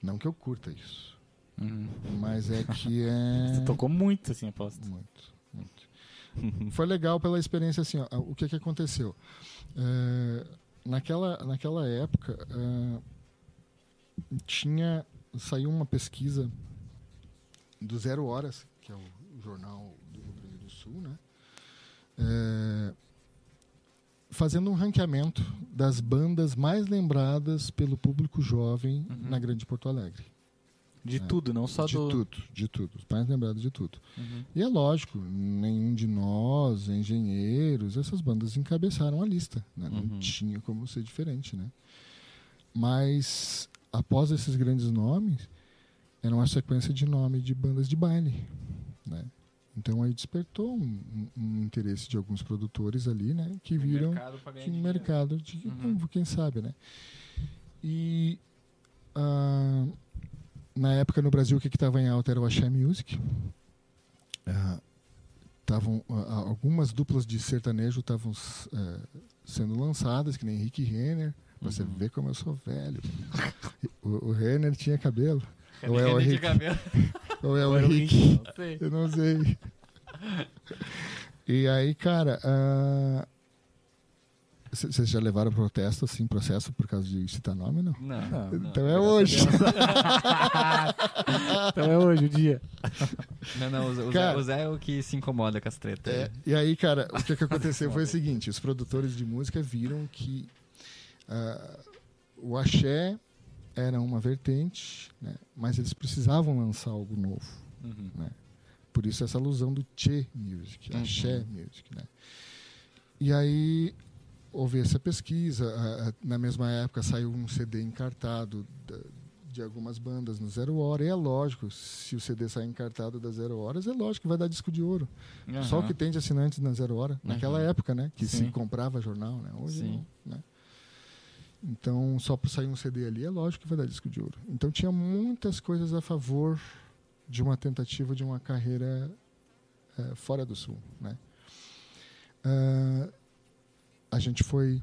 Não que eu curta isso, Uhum. mas é que é Você tocou muito, assim, aposto. muito, muito. Foi legal pela experiência assim, ó, o que que aconteceu? Eh, naquela naquela época eh, tinha saiu uma pesquisa do Zero Horas, que é o jornal do Rio Grande do Sul, né? É, fazendo um ranqueamento das bandas mais lembradas pelo público jovem Uhum. na Grande Porto Alegre. De É. tudo, não só de do... tudo, de tudo. Mais lembrados de tudo. Uhum. E é lógico, nenhum de nós, engenheiros, essas bandas encabeçaram a lista. Né? Uhum. Não tinha como ser diferente. Né? Mas, após esses grandes nomes, era uma sequência de nome de bandas de baile. Né? Então aí despertou um, um- um interesse de alguns produtores ali, né? Que viram Mercado pra ganhar que dinheiro. mercado de Uhum. quem sabe, né? E ah, na época no Brasil o que estava em alta era o Axé Music. Estavam algumas duplas de sertanejo estavam eh, sendo lançadas, que nem Rick Renner. Você Uhum. vê como eu sou velho. O, o Renner tinha cabelo. Ou é o cabelo. Ou é o não sei. Eu não sei. E aí, cara, ah, vocês já levaram protesto, assim, processo por causa de citar nome, não? Não, Não. não. Então é hoje. então é hoje o dia. Não, não, o Zé, o Zé- Cara- o Zé é o que se incomoda com as tretas. É, e aí, cara, o que, que aconteceu foi o seguinte: os produtores de música viram que ah, o axé era uma vertente, né, mas eles precisavam lançar algo novo. Uhum. né? Por isso essa alusão do Che Music, Uhum. Axé Music, né? E aí houve essa pesquisa, a- a- na mesma época saiu um CD encartado da- de algumas bandas no Zero Hora, e é lógico, se o CD sair encartado da Zero Horas, é lógico que vai dar disco de ouro. Só o Aham. que tem de assinantes na Zero Hora, naquela Uhum. época, né? Que se Sim. comprava jornal, né? Hoje Sim. não, né? Então, só por sair um CD ali, é lógico que vai dar disco de ouro. Então, tinha muitas coisas a favor de uma tentativa de uma carreira eh, fora do Sul, né? Ah, a gente foi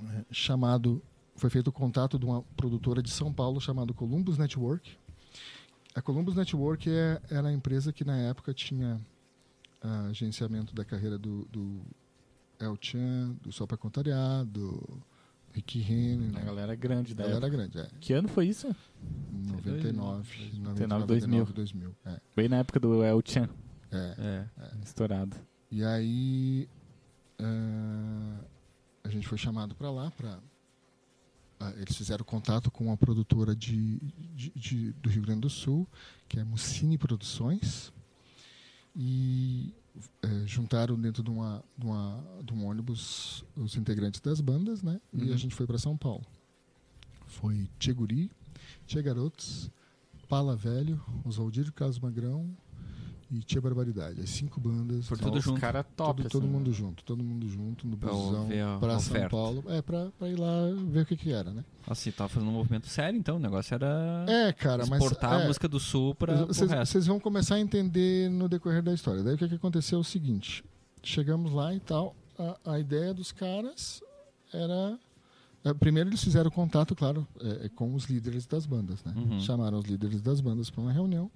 eh, chamado, foi feito o contato de uma produtora de São Paulo chamada Columbus Network. A Columbus Network é, era a empresa que na época tinha ah, agenciamento da carreira do, do El Chan, do Só Pra Contrariar, do Rick Renner, A né? galera grande da Ela era época. grande, é. Que ano foi isso? 99, 99, 2000. 2000 é. Bem na época do El Chan, é. É. estourado. E aí ah, a gente foi chamado para lá para eles fizeram contato com uma produtora de, de- de- do Rio Grande do Sul, que é Mucine Produções, e eh, juntaram dentro de, uma, de, uma, de um ônibus os integrantes das bandas, né? E Uhum. a gente foi para São Paulo. Foi Tchê Guri, Tchê Garotos, Pala Velho, Oswaldir Carlos Magrão e Tchê Barbaridade. As cinco bandas. Por Só tudo junto. cara top, todo, todo assim, mundo junto, todo mundo junto no busão para São. Paulo. É, pra, pra ir lá ver o que que era, né? E tava fazendo um movimento sério, então. O negócio era É, cara, mas. exportar é, a música do Sul pra vocês vão começar a entender no decorrer da história. Daí o que, que aconteceu é o seguinte: chegamos lá e tal, a, a ideia dos caras era. é, Primeiro eles fizeram contato, claro, é, é, com os líderes das bandas, né? Uhum. Chamaram os líderes das bandas para uma reunião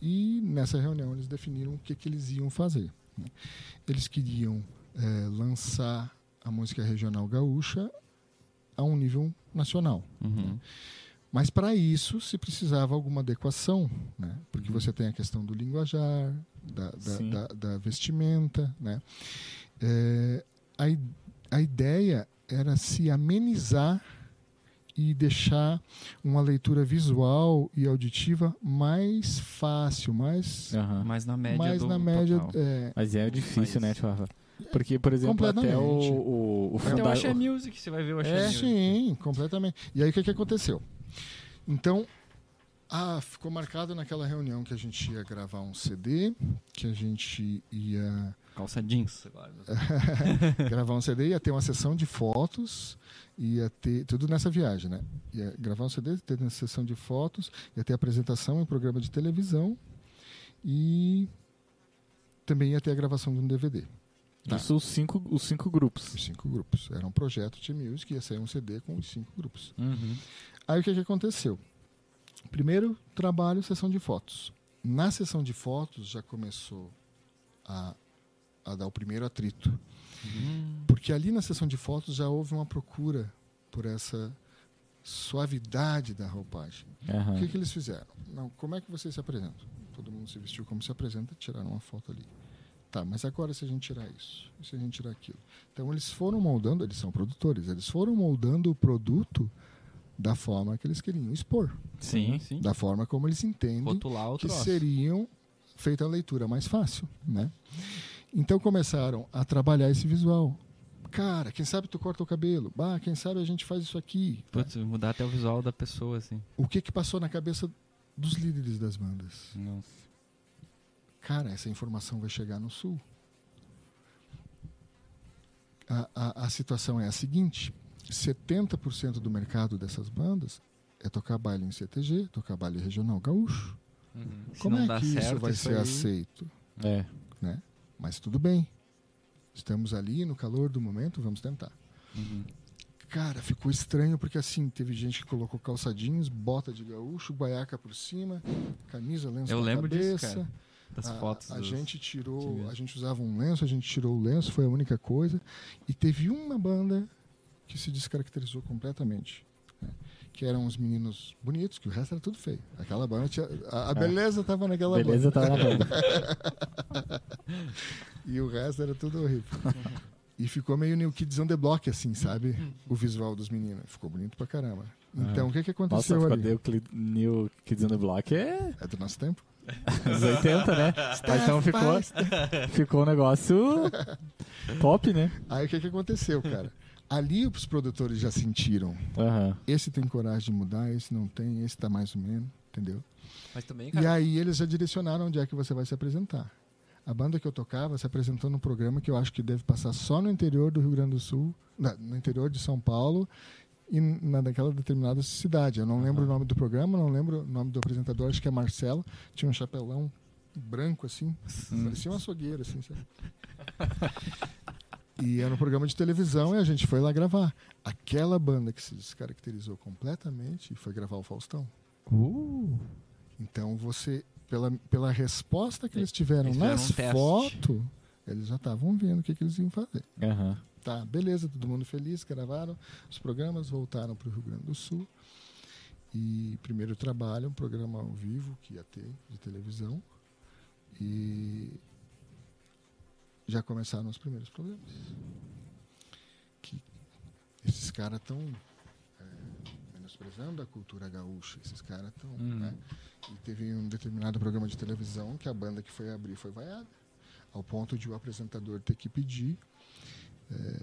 e nessa reunião eles definiram o que, que eles iam fazer. né? Eles queriam é, lançar a música regional gaúcha a um nível nacional. Uhum. Mas para isso se precisava alguma adequação, né? Porque você tem a questão do linguajar, da, da, da- da vestimenta, né? É, a, a ideia era se amenizar e deixar uma leitura visual e auditiva mais fácil, mais, Aham. Mas na média mais do na média. total. é, Mas é difícil, Mas- né, Rafa? Porque, por exemplo, até o, o, o Até o Axé Music, você vai ver o Axé É, Music. sim, completamente. E aí o que, que aconteceu? Então, ah, ficou marcado naquela reunião que a gente ia gravar um CD, que a gente ia Calça jeans agora. gravar um CD, ia ter uma sessão de fotos, ia ter tudo nessa viagem, né? Ia gravar um CD, ter uma sessão de fotos, ia ter apresentação em programa de televisão e também ia ter a gravação de um DVD. Tá. Isso os cinco, os cinco grupos. Os cinco grupos. Era um projeto de music, ia sair um CD com os cinco grupos. Uhum. Aí o que, que aconteceu? Primeiro trabalho, sessão de fotos. Na sessão de fotos já começou a, a dar o primeiro atrito. Hum. Porque ali na sessão de fotos já houve uma procura por essa suavidade da roupagem. O Aham. que, que eles fizeram? Não, como é que vocês se apresentam? Todo mundo se vestiu como se apresenta, tiraram uma foto ali. Tá, mas agora se a gente tirar isso, e se a gente tirar aquilo? Então eles foram moldando, eles são produtores, eles foram moldando o produto da forma que eles queriam expor, Sim, sim. da forma como eles entendem o que troço. seriam feita a leitura mais fácil, né? Então começaram a trabalhar esse visual. Cara, quem sabe tu corta o cabelo? Bah, quem sabe a gente faz isso aqui? Putz, mudar até o visual da pessoa, assim. O que que passou na cabeça dos líderes das bandas? Nossa. Cara, essa informação vai chegar no sul. A, a, a situação é a seguinte: 70% do mercado dessas bandas é tocar baile em CTG, tocar baile regional gaúcho. Se Como não é dá que isso certo, vai isso ser aí- aceito? É. Né? Mas tudo bem. Estamos ali no calor do momento, vamos tentar. Uhum. Cara, ficou estranho porque assim, teve gente que colocou calça jeans, bota de gaúcho, guaiaca por cima, camisa, lenço Eu lembro disso, cabeça. cara. Das a, fotos. a dos- gente tirou, a gente usava um lenço, a gente tirou o lenço, foi a única coisa. E teve uma banda que se descaracterizou completamente. né? Que eram os meninos bonitos, que o resto era tudo feio. Aquela banda tinha. A, a beleza tava naquela Beleza, banda. tá na banda. E o resto era tudo horrível. E ficou meio New Kids on the Block, assim, sabe? O visual dos meninos. Ficou bonito pra caramba. Então, o que, que Nossa, aconteceu ficou ali? New, Cli- New Kids on the Block é É do nosso tempo? os 80, né? Mas então ficou, ficou um negócio top, né? Aí o que, que aconteceu, cara? Ali os produtores já sentiram. Aham. Esse tem coragem de mudar, esse não tem, esse tá mais ou menos, entendeu? Mas também, E cara, aí eles já direcionaram onde é que você vai se apresentar. A banda que eu tocava se apresentou num programa que eu acho que deve passar só no interior do Rio Grande do Sul, na- no interior de São Paulo e na daquela determinada cidade. Eu não lembro o nome do programa, não lembro o nome do apresentador, acho que é Marcelo. Tinha um chapelão branco assim, parecia um açougueiro assim, sabe? E era um programa de televisão e a gente foi lá gravar. Aquela banda que se descaracterizou completamente foi gravar o Faustão. Uh, Então você, pela, pela resposta que eles tiveram Eles nas um fotos, eles já estavam vendo o que, que eles iam fazer. Aham. Tá, beleza, todo mundo feliz, gravaram os programas, voltaram para o Rio Grande do Sul. E primeiro trabalho, um programa ao vivo que ia ter de televisão. E já começaram os primeiros problemas. Que esses caras estão menosprezando a cultura gaúcha, esses caras estão. Hum. Né? E teve um determinado programa de televisão que a banda que foi abrir foi vaiada, ao ponto de o apresentador ter que pedir.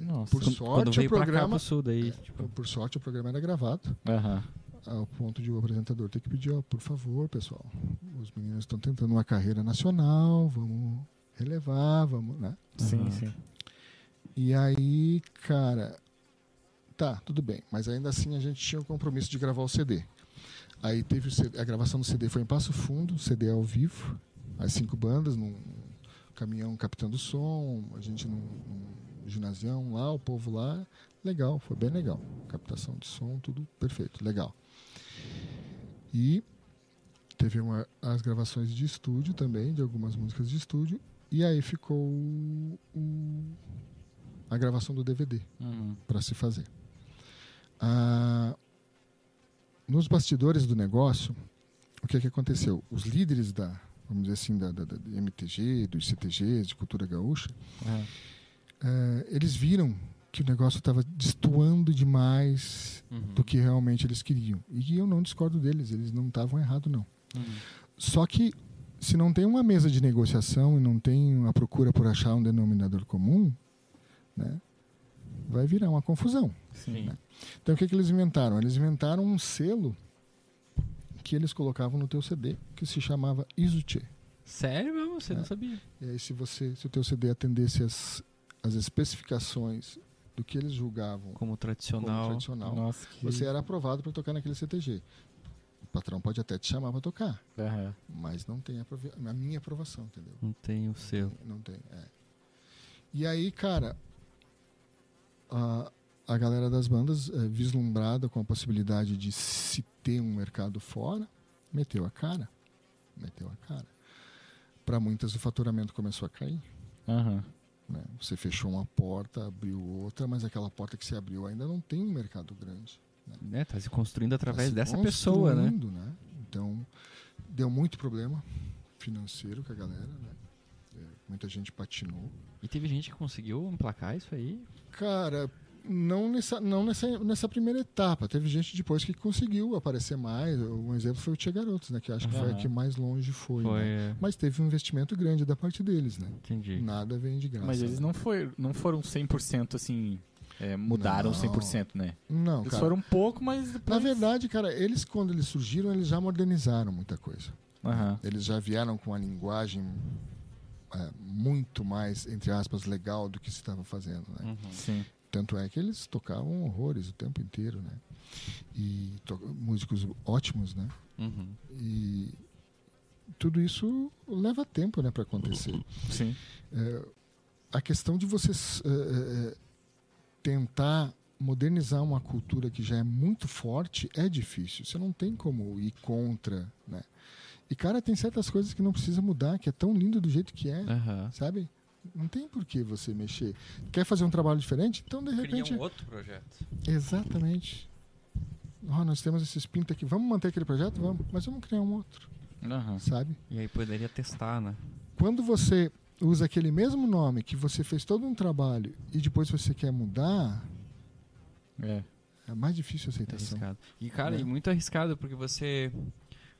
Nossa. Por sorte, o programa- pro sul daí, tipo, Por sorte, o programa era gravado, Aham. ao ponto de o apresentador ter que pedir, ó, por favor, pessoal, os meninos estão tentando uma carreira nacional, vamos relevar, vamos, né? Sim, Aham. sim. E aí, cara, tá, tudo bem, mas ainda assim a gente tinha o compromisso de gravar o CD. Aí teve o CD, a gravação do CD foi em Passo Fundo, CD ao vivo, as cinco bandas num caminhão captando som, a gente num, num ginasião lá, o povo lá, legal, foi bem legal. Captação de som, tudo perfeito, legal. E teve uma- as gravações de estúdio também, de algumas músicas de estúdio, e aí ficou o- o- a gravação do DVD Uhum. para se fazer. Ah, nos bastidores do negócio, o que, que aconteceu? Os líderes da, vamos dizer assim, da, da, da MTG, dos CTGs, de cultura gaúcha, Aham. eh, eles viram que o negócio estava destoando demais uhum. do que realmente eles queriam. E eu não discordo deles, eles não estavam errados, não. Uhum. Só que se não tem uma mesa de negociação e não tem uma procura por achar um denominador comum, né, vai virar uma confusão. Sim. Então o que, que eles inventaram? Eles inventaram um selo que eles colocavam no teu CD, que se chamava Izuche. Sério mesmo? Você É. não sabia? E aí se você, se o teu CD atendesse as, as especificações do que eles julgavam Como como tradicional. tradicional, Nossa, que... você era aprovado para tocar naquele CTG. O patrão pode até te chamar para tocar, Aham. mas não tem a minha aprovação, entendeu? Não tem o selo. Não tem, é. E aí, cara, a, a galera das bandas, é, vislumbrada com a possibilidade de se ter um mercado fora, meteu a cara. Meteu a cara. Para muitas, o faturamento começou a cair. Aham. né? Você fechou uma porta, abriu outra, mas aquela porta que se abriu ainda não tem um mercado grande. Né? Tá se construindo Tá através se dessa pessoa, né? construindo, né? Então, deu muito problema financeiro com a galera, né? É, muita gente patinou. E teve gente que conseguiu emplacar isso aí. Cara, não nessa, não nessa, nessa primeira etapa. Teve gente depois que conseguiu aparecer mais. Um exemplo foi o Tia Garotos, né? Que acho que foi a que mais longe foi. Foi. né? é, Mas teve um investimento grande da parte deles, né? Entendi. Nada vem de graça. Mas eles né? não, foi, não foram 100% assim. É, mudaram Não. 100%, né? Não, Eles cara. foram um pouco, mas. Na Depois... verdade, cara, eles quando eles surgiram, eles já modernizaram muita coisa. Aham. Eles já vieram com a linguagem é, muito mais, entre aspas, legal do que se estava fazendo, né? Uhum. Sim. Tanto é que eles tocavam horrores o tempo inteiro, né? E to- músicos ótimos, né? Uhum. E tudo isso leva tempo, né, para acontecer. Sim. a questão de você s- eh, eh, eh, tentar modernizar uma cultura que já é muito forte é difícil. Você não tem como ir contra, né? E cara, tem certas coisas que não precisa mudar, que é tão lindo do jeito que é, Aham. sabe? Não tem por que você mexer. Quer fazer um trabalho diferente? Então, de Cria repente, um outro projeto. exatamente. Ó, nós temos esses pinta aqui. Vamos manter aquele projeto? Vamos. Mas vamos criar um outro, Aham. sabe? E aí poderia testar, né? quando você usa aquele mesmo nome que você fez todo um trabalho e depois você quer mudar, É. é mais difícil a É aceitação. arriscado. E, cara, Né? e muito arriscado, porque você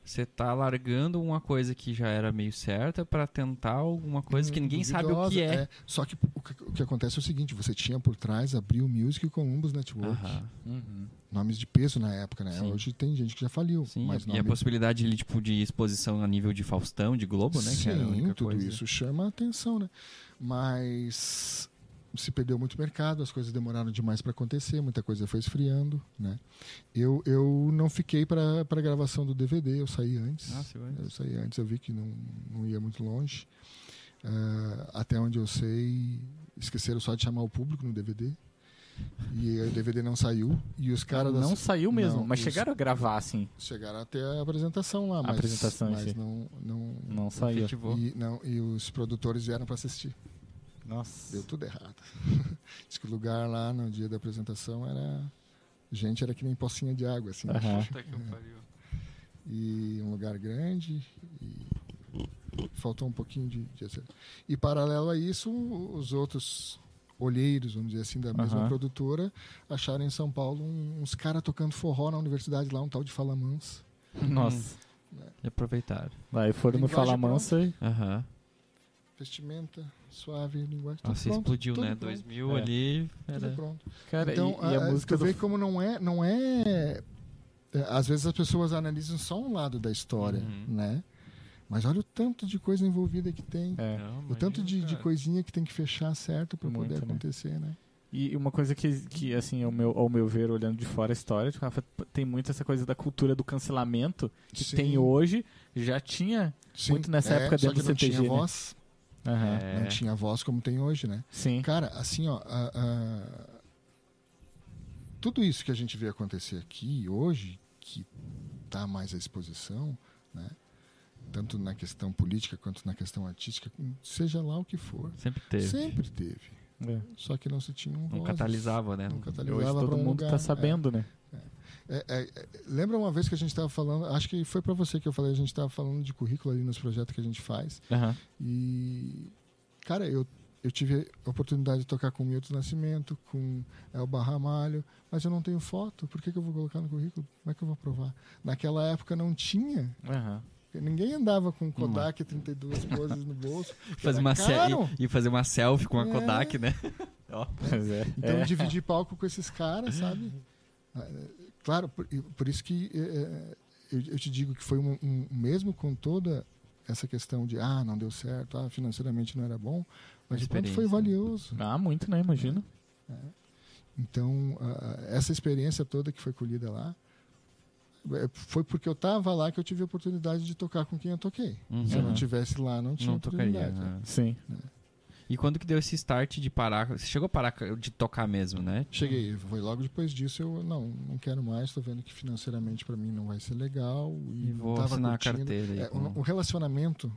você tá largando uma coisa que já era meio certa pra tentar alguma coisa que ninguém sabe o Duvidosa, que é. Só que o, que o que acontece é o seguinte: você tinha por trás a Abril Music e o Columbus Network. Uhum. Nomes de peso na época, né? Sim. Hoje tem gente que já faliu. Sim, mas e a possibilidade ali, tipo, de exposição a nível de Faustão, de Globo, né? que era a Sim, única tudo coisa. isso chama a atenção, né? Mas se perdeu muito mercado, as coisas demoraram demais para acontecer, muita coisa foi esfriando, né? Eu, eu não fiquei para a gravação do DVD, eu saí antes. Ah, eu saí antes, eu vi que não, não ia muito longe. Ah, até onde eu sei, esqueceram só de chamar o público no DVD. E o DVD não saiu. E os caras das- Não saiu mesmo, Não, mas chegaram a gravar, assim. chegaram até a apresentação lá, mas, apresentação mas não, não, Não saiu. E, não, e os produtores vieram para assistir. Nossa. Deu tudo errado. Diz que o lugar lá no dia da apresentação era. Gente, era que nem pocinha de água, assim. Puta que pariu. E um lugar grande. E faltou um pouquinho de, de acerto. E paralelo a isso, os outros olheiros, vamos dizer assim, da mesma Aham. produtora, acharam em São Paulo um- uns caras tocando forró na universidade lá, um tal de Fala Mansa. Nossa. E aproveitaram. Aí foram no Linguagem Fala Mansa e. Aham. Vestimenta, suave, linguagem. tudo Nossa, pronto, explodiu, tudo né? pronto, 2000 É. ali. Tudo Era... pronto. Cara, então, e, e a ah, música tu do. vê como não é, não é, é, Às vezes as pessoas analisam só um lado da história, Uhum. né? Mas olha o tanto de coisa envolvida que tem. É. Não, O tanto de, de coisinha que tem que fechar certo para poder né? acontecer, né? E uma coisa que, que assim, ao meu, ao meu ver, olhando de fora a história, tipo, Rafa, tem muito essa coisa da cultura do cancelamento que Sim, tem hoje, já tinha. sim. muito nessa É, época dentro do não CTG, tinha né? voz, É. não tinha voz como tem hoje, né? Sim. Cara, assim, ó, a- a- tudo isso que a gente vê acontecer aqui hoje, que tá mais à exposição, né? Tanto na questão política quanto na questão artística, seja lá o que for. Sempre teve. Sempre teve. É. Só que não se tinha um Não vozes. catalisava, né? Não Hoje catalisava todo pra um mundo lugar. tá sabendo, né? É, é, é, lembra uma vez que a gente estava falando, acho que foi para você que eu falei, a gente estava falando de currículo ali nos projetos que a gente faz. Aham. E, cara, eu, eu tive a oportunidade de tocar com o Milton Nascimento, com Elba Ramalho, mas eu não tenho foto, por que, que eu vou colocar no currículo? Como é que eu vou provar? Naquela época não tinha. Aham. Ninguém andava com Kodak 32 poses no bolso. Fazer uma e e fazer uma selfie com a É. Kodak, né? É. Então, é. dividir palco com esses caras, sabe? É, Claro, por, por isso que é, é, eu, eu te digo que foi um, um- mesmo com toda essa questão de ah, não deu certo, ah, financeiramente não era bom, mas o quanto foi Experiência. valioso. Ah, muito, né? Imagino. Então, ah, essa experiência toda que foi colhida lá, é, foi porque eu estava lá que eu tive a oportunidade de tocar com quem eu toquei. Uhum. Se eu não Uhum. tivesse lá, não tinha Não tocaria. oportunidade. né? né? Sim. E quando que deu esse start de parar? Você chegou a parar de tocar mesmo, né? Cheguei, foi logo depois disso eu não, não quero mais, estou vendo que financeiramente para mim não vai ser legal e, E vou assinar a carteira aí. É, com- o, o relacionamento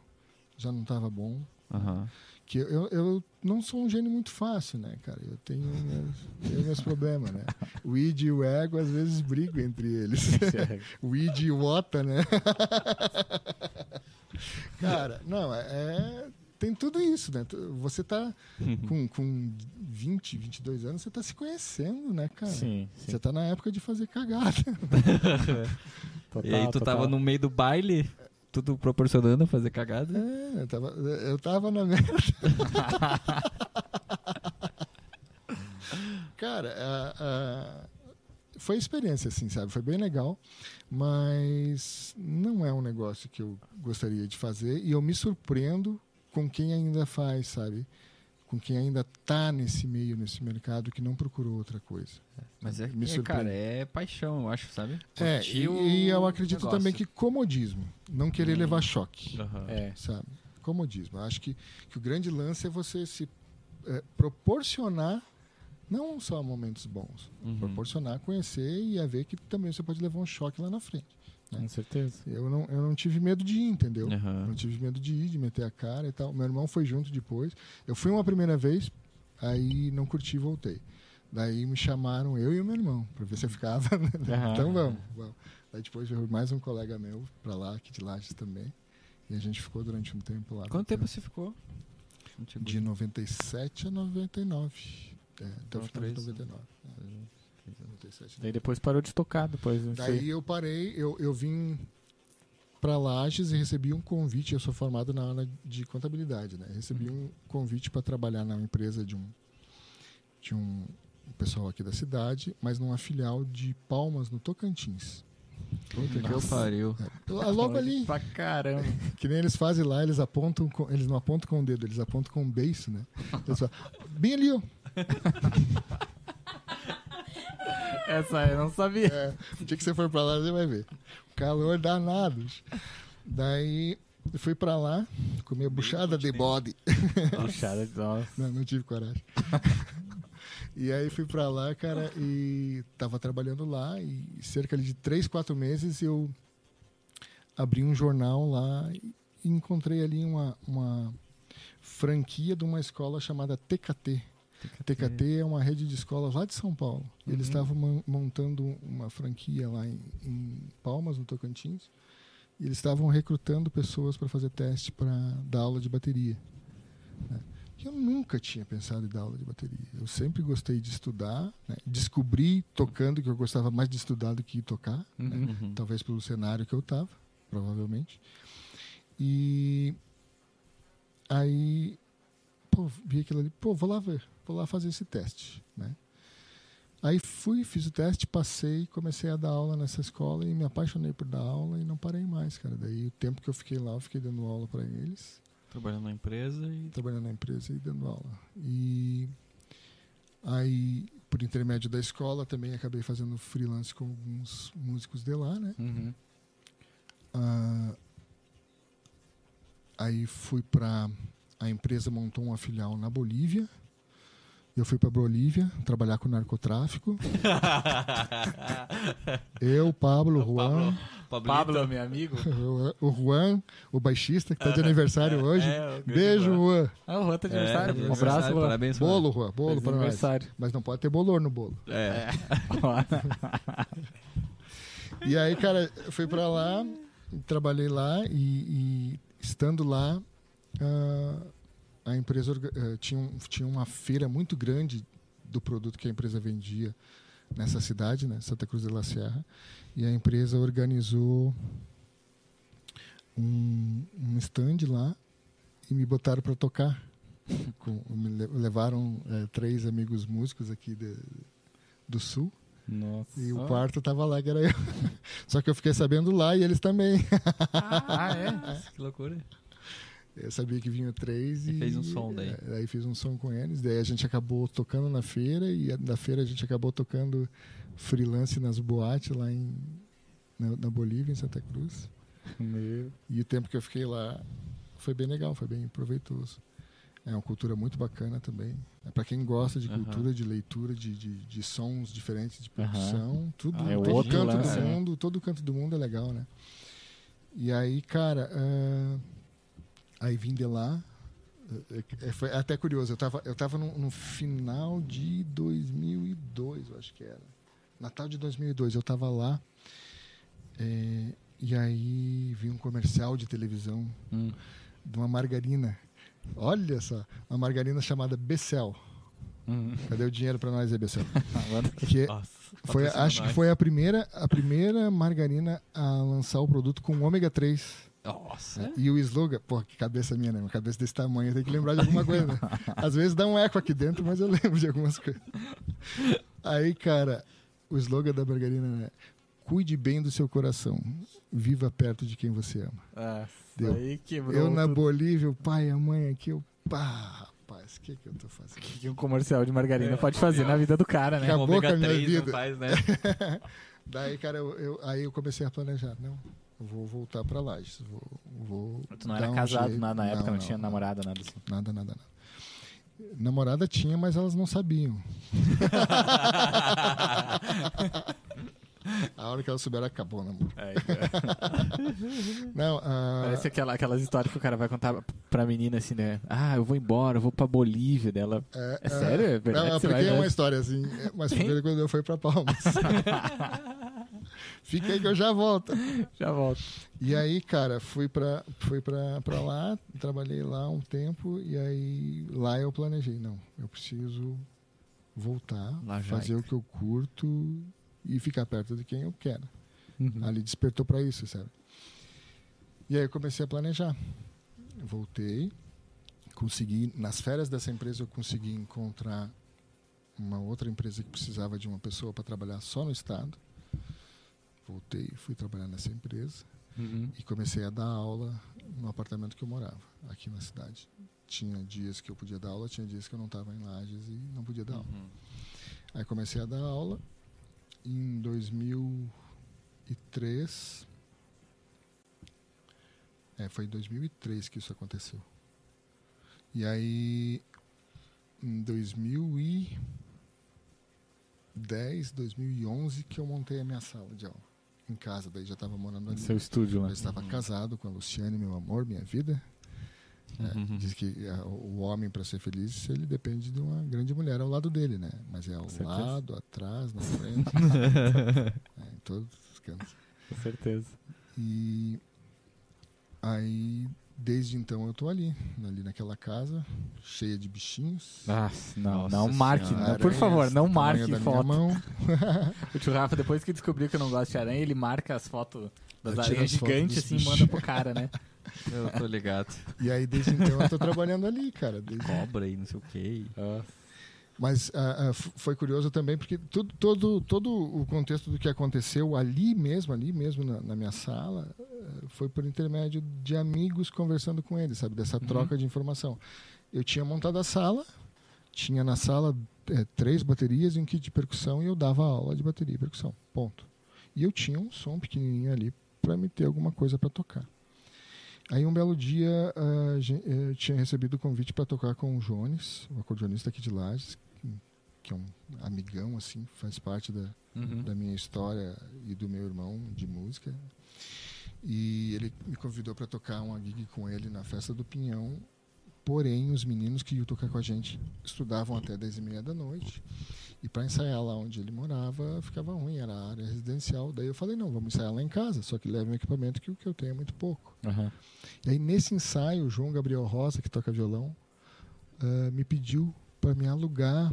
já não estava bom. Aham. Que eu, eu não sou um gênio muito fácil, né, cara? Eu tenho meus, tenho meus problemas, né? O id e o ego às vezes brigam entre eles. o id e o ota, né? cara, não, é, é- tem tudo isso, né? Você tá com, com 20, 22 anos, você tá se conhecendo, né, cara? Sim, sim. Você tá na época de fazer cagada. Total, e aí tu total. tava no meio do baile, tudo proporcionando a fazer cagada. É, eu tava, eu tava na merda. Cara, a- a- foi experiência, assim, sabe? Foi bem legal, mas não é um negócio que eu gostaria de fazer e eu me surpreendo com quem ainda faz, sabe? com quem ainda está nesse meio, nesse mercado, que não procurou outra coisa. Mas é, Me é, surpreende. cara, é paixão, eu acho, sabe? É, e, e eu acredito negócio. também que comodismo, não querer Hum. levar choque, Aham. É. sabe? Comodismo. Eu acho que, que o grande lance é você se é, proporcionar não só momentos bons, Uhum. proporcionar, conhecer e a ver que também você pode levar um choque lá na frente. Né? Com certeza. Eu não, eu não tive medo de ir, entendeu? Uhum. Não tive medo de ir, de meter a cara e tal. Meu irmão foi junto depois. Eu fui uma primeira vez, aí não curti e voltei. Daí me chamaram, eu e o meu irmão, para ver se eu ficava. Né? Uhum. Então vamos, vamos. Daí depois veio mais um colega meu para lá, aqui de Lages também. E a gente ficou durante um tempo lá. Quanto tempo você ficou? De 97 a 99. É, até o então, de 99. Né? Né? Daí depois parou de tocar. Depois, Daí sei. eu parei, eu, eu vim para Lages e recebi um convite. Eu sou formado na área de contabilidade, né? Recebi uhum. um convite para trabalhar na empresa de um de um pessoal aqui da cidade, mas numa filial de Palmas no Tocantins. Puta que eu pariu. É, logo ali. pra caramba. Que nem eles fazem lá, eles apontam, com, eles não apontam com o dedo, eles apontam com o beiço, né? Eles falam, bem ali, ó. Essa eu não sabia. É, o dia que você for pra lá, você vai ver. Calor danado. Daí eu fui pra lá, comi a buchada de bode. Puxada de nossa. Não, não tive coragem. e aí fui pra lá, cara, e tava trabalhando lá. E cerca de três, quatro meses eu abri um jornal lá e encontrei ali uma, uma franquia de uma escola chamada TKT. TKT é uma rede de escolas lá de São Paulo. Eles Uhum. estavam mon- montando uma franquia lá em, em Palmas, no Tocantins. E eles estavam recrutando pessoas para fazer teste para dar aula de bateria. né? Eu nunca tinha pensado em dar aula de bateria. Eu sempre gostei de estudar. né? Descobri tocando que eu gostava mais de estudar do que tocar né? Uhum. Uhum. talvez pelo cenário que eu tava, provavelmente. E aí, pô, vi aquilo ali, pô, vou lá ver, vou lá fazer esse teste, né? Aí fui, fiz o teste, passei, comecei a dar aula nessa escola e me apaixonei por dar aula e não parei mais, cara. Daí o tempo que eu fiquei lá, eu fiquei dando aula para eles, Trabalhando na empresa e. trabalhando na empresa e dando aula. E aí, por intermédio da escola, também acabei fazendo freelance com alguns músicos de lá, né? Uhum. Ah, aí fui para a empresa montou uma filial na Bolívia. Eu fui para Bolívia trabalhar com narcotráfico. Eu, Pablo, Juan, Pablo, meu amigo. o Juan, o baixista que está de aniversário hoje. É, o grande Beijo, Juan. Juan. Ah, o Juan tá de É, aniversário. um aniversário, abraço, Juan. Parabéns, Juan. Bolo, Juan, bolo para nós. aniversário. Mas não pode ter bolor no bolo. É. E aí, cara, eu fui pra lá, trabalhei lá e, e estando lá, ah, a empresa eh, tinha, um- tinha uma feira muito grande do produto que a empresa vendia nessa cidade, né, Santa Cruz de la Sierra, e a empresa organizou um, um stand lá e me botaram para tocar. Com, me le- levaram eh, três amigos músicos aqui de- do sul Nossa. e o quarto tava lá, que era eu. Só que eu fiquei sabendo lá e eles também. Ah, é? Que loucura. Eu sabia que vinham três e. E fez um som daí. é, Daí fiz um som com eles. Daí a gente acabou tocando na feira e da feira a gente acabou tocando freelance nas boates lá em, na, na Bolívia, em Santa Cruz. Meu. E o tempo que eu fiquei lá foi bem legal, foi bem proveitoso. É uma cultura muito bacana também. É para quem gosta de cultura, de leitura, de, de, de sons diferentes de produção, tudo. Ah, é todo canto lance, do né? mundo, todo canto do mundo é legal, né? E aí, cara, ah, aí vim de lá. é, é, foi até curioso. Eu tava, eu tava no, no final de 2002, eu acho que era. Natal de 2002, eu tava lá. é, e aí vi um comercial de televisão Hum. de uma margarina. Olha só, uma margarina chamada Becel. Hum. Cadê o dinheiro para nós aí, Becel? Que Nossa. foi, acho que foi a primeira, a primeira margarina a lançar o produto com ômega 3. Nossa. E o slogan, pô, que cabeça minha, né? Uma cabeça desse tamanho, eu tenho que lembrar de alguma coisa. Né? Às vezes dá um eco aqui dentro, mas eu lembro de algumas coisas. Aí, cara, o slogan da margarina é Cuide bem do seu coração. Viva perto de quem você ama. Ah, Deu. aí quebrou. eu na tudo. Bolívia, o pai e a mãe aqui, eu pá, rapaz, o que, que eu tô fazendo? O que um comercial de margarina pode fazer na vida do cara, né? Acabou com a minha 3 não vida. faz, né? Daí, cara, eu, eu- aí eu comecei a planejar. Não, vou voltar pra Lages. Vou, vou Tu não era um casado jeito. na, na época, não, tinha namorada, nada assim. Nada, nada, nada. Namorada tinha, mas elas não sabiam. A hora que elas souberam, acabou o namoro. É, Não, ah, Parece aquela, aquelas histórias que o cara vai contar pra menina assim, né? Ah, eu vou embora, eu vou pra Bolívia dela. é, É sério? É verdade Não, você porque vai é uma nessa? história assim, é, mas foi quando eu fui pra Palmas. Fica aí que eu já volto. Já volto. E aí, cara, fui pra, fui pra, pra lá, trabalhei lá um tempo, e aí lá eu planejei, não, eu preciso voltar, Lajaica. fazer o que eu curto e ficar perto de quem eu quero. Uhum. Ali despertou pra isso, sabe? E aí eu comecei a planejar. Voltei, consegui, nas férias dessa empresa eu consegui encontrar uma outra empresa que precisava de uma pessoa para trabalhar só no estado. Voltei, fui trabalhar nessa empresa Uhum. e comecei a dar aula no apartamento que eu morava, aqui na cidade. Tinha dias que eu podia dar aula, tinha dias que eu não estava em Lages e não podia dar aula. Uhum. Aí comecei a dar aula em 2003. É, foi em 2003 que isso aconteceu. E aí, em 2010, 2011, que eu montei a minha sala de aula. Em casa, daí já estava morando ali. Seu estúdio Eu lá. estava Uhum. casado com a Luciane, meu amor, minha vida. É, Uhum. diz que é, o homem, para ser feliz, ele depende de uma grande mulher ao lado dele, né? Mas é ao lado, atrás, na frente, é, em todos os cantos. Com certeza. E aí, desde então, eu tô ali, ali naquela casa, cheia de bichinhos. Ah, não, Nossa não marque. Não, por favor, não marque foto. O tio Rafa, depois que descobriu que eu não gosto de aranha, ele marca as fotos das Eu aranhas gigantes assim e manda pro cara, né? Eu tô ligado. E aí, desde então, eu tô trabalhando ali, cara. desde- Cobra e não sei o que. Ah, Mas ah, f- foi curioso também, porque tudo, todo, todo o contexto do que aconteceu ali mesmo, ali mesmo na, na minha sala, eh, foi por intermédio de amigos conversando com eles, sabe? Dessa Uhum. troca de informação. Eu tinha montado a sala, tinha na sala eh, três baterias e um kit de percussão e eu dava aula de bateria e percussão. Ponto. E eu tinha um som pequenininho ali para me ter alguma coisa para tocar. Aí um belo dia eu tinha recebido o convite para tocar com o Jones, o acordeonista aqui de Lages, que é um amigão assim, faz parte da, uhum. da minha história e do meu irmão de música. E ele me convidou para tocar uma gig com ele na festa do Pinhão. Porém, os meninos que iam tocar com a gente estudavam até 10 e meia da noite. E para ensaiar lá onde ele morava, ficava ruim, era a área residencial. Daí eu falei, não, vamos ensaiar lá em casa, só que leve um equipamento que o que eu tenho é muito pouco. Aham. E aí, nesse ensaio, o João Gabriel Rosa, que toca violão, ah, me pediu para me alugar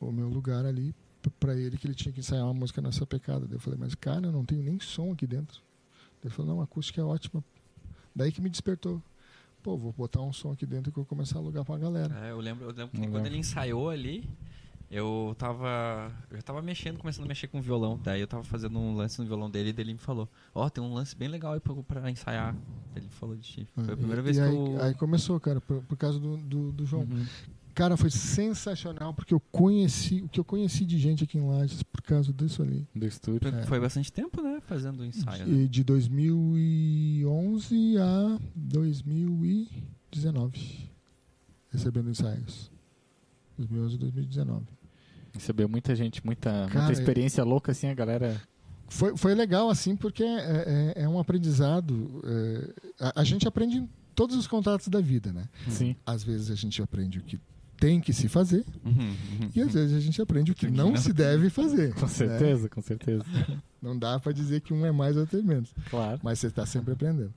o meu lugar ali para ele, que ele tinha que ensaiar uma música nessa pecada. Daí eu falei, mas cara, eu não tenho nem som aqui dentro. Ele falou, não, a acústica é ótima. Daí que me despertou. Pô, vou botar um som aqui dentro que eu vou começar a alugar pra galera. É, eu lembro, eu lembro que quando lembro. ele ensaiou ali, eu tava. Eu já tava mexendo, começando a mexer com o violão. Daí eu tava fazendo um lance no violão dele e daí ele me falou, ó, tem um lance bem legal aí pra, pra ensaiar. Ele falou de ti. Foi a primeira E- vez e que aí, eu. aí começou, cara, por, por causa do, do, do João. Uhum. Cara, foi sensacional, porque eu conheci, o que eu conheci de gente aqui em Lages por causa disso ali. Do estúdio. É. Foi bastante tempo, né? Fazendo o ensaio. né? De, de 2011 a 2019, recebendo ensaios. 2011 a 2019. Recebeu muita gente, muita, Cara, muita experiência louca, assim, a galera. Foi, foi legal, assim, porque é, é- é um aprendizado. é, a, a gente aprende em todos os contatos da vida, né? Sim. Às vezes a gente aprende o que tem que se fazer Uhum, uhum. e às vezes a gente aprende o que não se deve fazer. Com né? certeza, com certeza. Não dá para dizer que um é mais ou outro é menos. Claro. mas você está sempre aprendendo.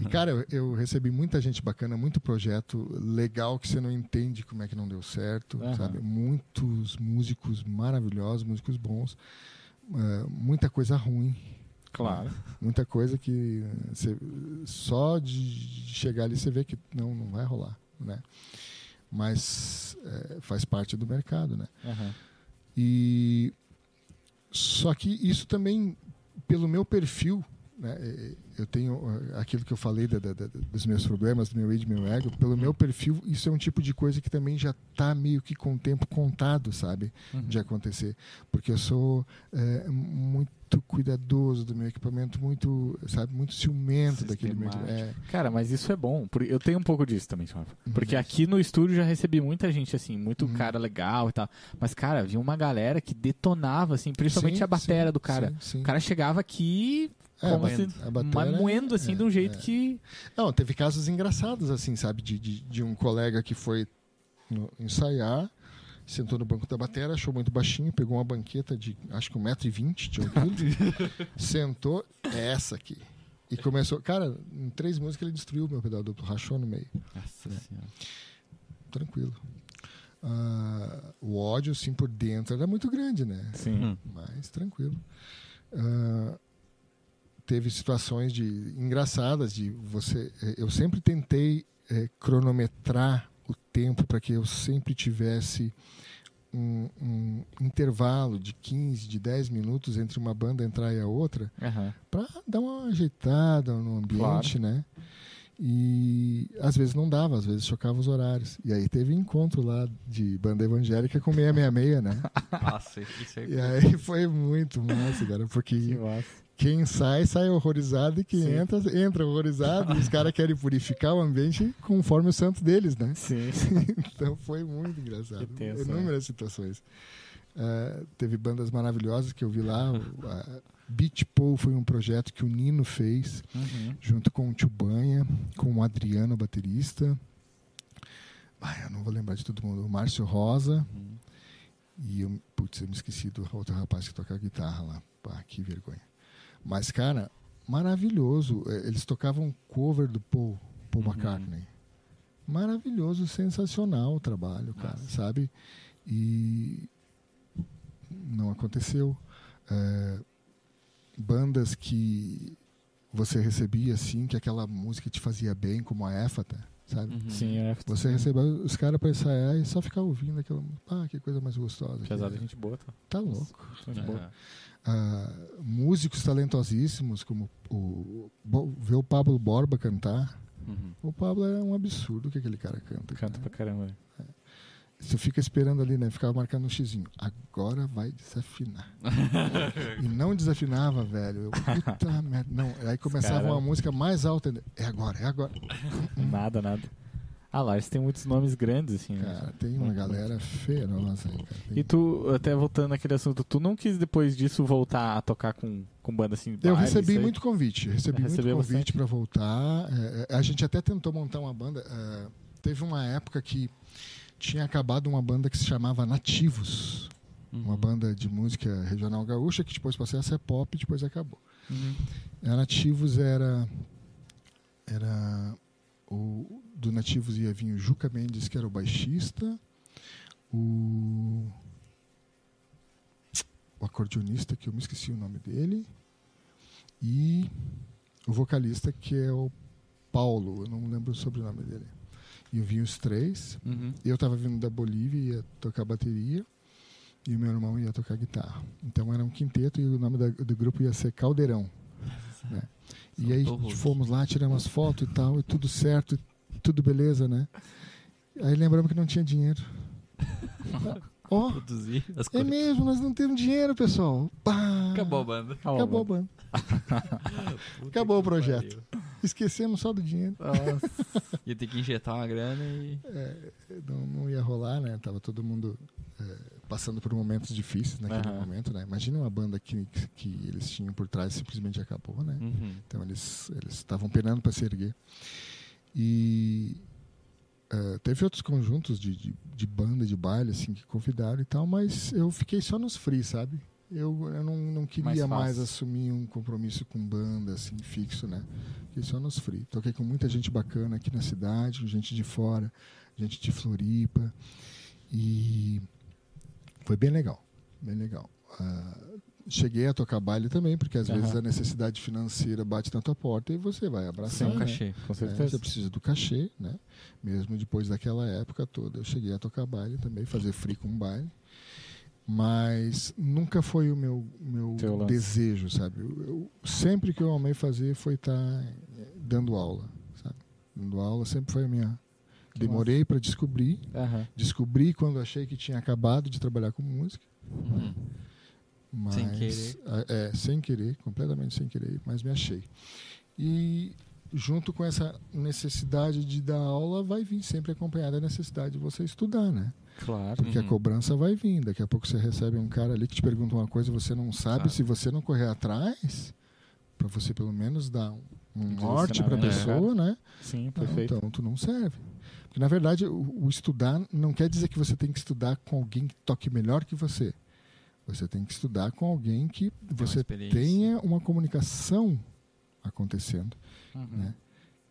E, cara, eu, recebi muita gente bacana, muito projeto legal que você não entende como é que não deu certo, Aham. sabe? Muitos músicos maravilhosos, músicos bons, eh, muita coisa ruim, Claro. muita coisa que você, só de chegar ali você vê que não, não vai rolar, né? Mas eh, faz parte do mercado, né? Aham. E só que isso também, pelo meu perfil eu tenho ah, aquilo que eu falei da- da- dos meus problemas, do meu id, meu ego, pelo meu perfil, isso é um tipo de coisa que também já está meio que com o tempo contado, sabe, Uhum. de acontecer, porque eu sou eh, muito cuidadoso do meu equipamento, muito, sabe, muito ciumento daquele meu, é, Cara, mas isso é bom. por- Eu tenho um pouco disso também, Rafa. Porque Uhum. aqui no estúdio já recebi muita gente, assim, muito Uhum. cara legal e tal. Mas, cara, havia uma galera que detonava, assim, principalmente Sim, a batera sim, do cara. sim. O cara chegava aqui É, como a se, mas moendo, assim, é, de um jeito é. que... Não, teve casos engraçados, assim, sabe? De, de, de um colega que foi no- ensaiar, sentou no banco da bateria, achou muito baixinho, pegou uma banqueta de acho que 1,20m de altura, sentou, é essa aqui. E começou. Cara, em três músicas ele destruiu o meu pedal duplo, rachou no meio. Nossa senhora. Tranquilo. Ah, o ódio, assim, por dentro era muito grande, né? Sim. Mas tranquilo. Ah, teve situações de engraçadas de você. eh, Eu sempre tentei eh, cronometrar o tempo para que eu sempre tivesse um, um intervalo de 15, de 10 minutos entre uma banda entrar e a outra Aham. para dar uma ajeitada no ambiente, né? E às vezes não dava, às vezes chocava os horários. E aí teve encontro lá de banda evangélica com 666, né? Nossa, isso aí. E aí foi muito massa, cara, Que porque massa. Quem sai, sai horrorizado e quem Sim. entra, entra horrorizado. e os caras querem purificar o ambiente conforme o santo deles, né? Sim. Então foi muito engraçado. Que tenso? Inúmeras situações. Ah, teve bandas maravilhosas que eu vi lá. a Beach Pool foi um projeto que o Nino fez, Uhum. junto com o Tio Banha, com o Adriano, baterista. Ah, eu não vou lembrar de todo mundo. O Márcio Rosa. Uhum. E eu, putz, eu me esqueci do outro rapaz que toca guitarra lá. Pá, que vergonha. Mas, cara, maravilhoso. Eh, Eles tocavam cover do Paul, Paul Uhum. McCartney. Maravilhoso, sensacional o trabalho, cara, Massa. sabe? E não aconteceu. Eh, bandas que você recebia assim, que aquela música te fazia bem, como a Éfata, sabe? Uhum. Sim, é. Você recebeu os caras pra ensaiar e só ficar ouvindo aquela. Ah, que coisa mais gostosa. é. gente boa, tá? Tá louco. Gente boa. Aham. Ah, músicos talentosíssimos, como o, Bo- ver o Pablo Borba cantar. Uhum. O Pablo é um absurdo que aquele cara canta. Canta cara. pra caramba. Você fica esperando ali, né? Ficava marcando um xizinho. Agora vai desafinar. e não desafinava, velho. Eu, puta merda. Não, aí começava cara- uma música mais alta. É agora, é agora. Nada, nada. Ah lá, eles têm muitos nomes grandes, assim. né? Cara, tem uma galera feroz aí, cara. Tem- E tu, até voltando naquele assunto, tu não quis depois disso voltar a tocar com, com banda assim? Eu baile, recebi muito convite, recebi muito convite para voltar. É, é, a gente até tentou montar uma banda. é, teve uma época que tinha acabado uma banda que se chamava Nativos, uma Uhum. banda de música regional gaúcha que depois passou a ser pop e depois acabou. Uhum. A Nativos era era o do Nativos ia vir o Juca Mendes que era o baixista, o o acordeonista que eu me esqueci o nome dele e o vocalista que é o Paulo, eu não lembro o sobrenome dele. E eu vi os três. Uhum. Eu estava vindo da Bolívia e ia tocar bateria e o meu irmão ia tocar guitarra. Então era um quinteto e o nome da- do grupo ia ser Caldeirão. né? E aí fomos lá, tiramos as fotos e tal, e tudo certo, e tudo beleza, né? Aí lembramos que não tinha dinheiro. Ó, as é mesmo, nós não temos dinheiro, pessoal. Pá, Acabou a banda. Acabou a banda. Acabou o projeto. pariu. Esquecemos só do dinheiro. Ia ter que injetar uma grana e. É, não, não ia rolar, né? Tava todo mundo é, passando por momentos difíceis naquele Aham. momento, né? Imagina uma banda que, que eles tinham por trás simplesmente acabou, né? Uhum. Então eles eles estavam penando para se erguer. E eh, teve outros conjuntos de, de, de banda, de baile, assim, que convidaram e tal, mas eu fiquei só nos free, sabe? Eu, eu não, não queria Mais mais, assumir um compromisso com banda, assim, fixo, né? Fiquei só nos free. Toquei com muita gente bacana aqui na cidade, gente de fora, gente de Floripa. E foi bem legal, bem legal. Ah, cheguei a tocar baile também, porque às Aham. vezes a necessidade financeira bate na tua porta e você vai abraçar. Sem um né? cachê. Com É, certeza. você precisa do cachê, né? Mesmo depois daquela época toda, eu cheguei a tocar baile também, fazer free com baile. Mas nunca foi o meu, meu Teu lance. desejo, sabe? Eu, eu- sempre que eu amei fazer foi estar dando aula, sabe? Dando aula sempre foi a minha. Demorei para descobrir. Aham. Descobri quando achei que tinha acabado de trabalhar com música. Uhum. Mas, Sem querer. É, sem querer, completamente sem querer, mas me achei. E junto com essa necessidade de dar aula, vai vir sempre acompanhada a necessidade de você estudar, né? Claro. Porque a Uhum. cobrança vai vir. Daqui a pouco você recebe um cara ali que te pergunta uma coisa e você não sabe. Sabe. Se você não correr atrás, para você pelo menos dar um, um norte para a pessoa, né? Sim, Não, perfeito. então tu não serve. Porque, na verdade, o, o estudar não quer dizer que você tem que estudar com alguém que toque melhor que você. Você tem que estudar com alguém que você experiência. tenha uma comunicação acontecendo. Uhum. né?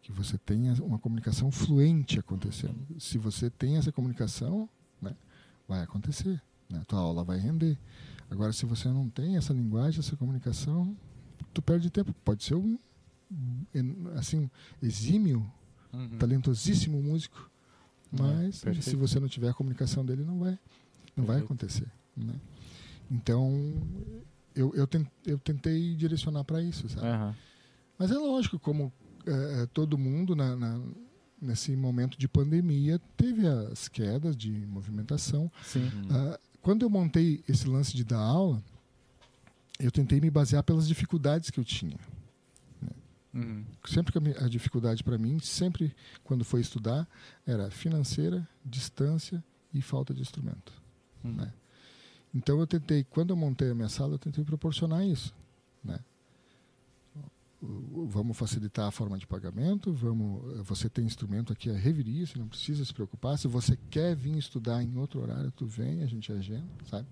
Que você tenha uma comunicação fluente acontecendo. Se você tem essa comunicação, né, vai acontecer. Né? Tua aula vai render. Agora, se você não tem essa linguagem, essa comunicação, tu perde tempo. Pode ser um assim um exímio Uhum. talentosíssimo músico, É, mas perfeito. se você não tiver a comunicação dele, não vai, não vai Perfeito. acontecer. Né? Então, eu, eu, ten- eu tentei direcionar para isso, sabe? Aham. Mas é lógico, como é, é, todo mundo na, na- nesse momento de pandemia teve as quedas de movimentação. Uhum. Ah, quando eu montei esse lance de dar aula, eu tentei me basear pelas dificuldades que eu tinha. Uhum. sempre que a a dificuldade para mim, sempre quando foi estudar, era financeira, distância e falta de instrumento. Uhum. Né? Então eu tentei, quando eu montei a minha sala, eu tentei proporcionar isso. Né? Vamos facilitar a forma de pagamento, vamos, você tem instrumento aqui, a reviria, você não precisa se preocupar. Se você quer vir estudar em outro horário, tu vem, a gente agenda, sabe?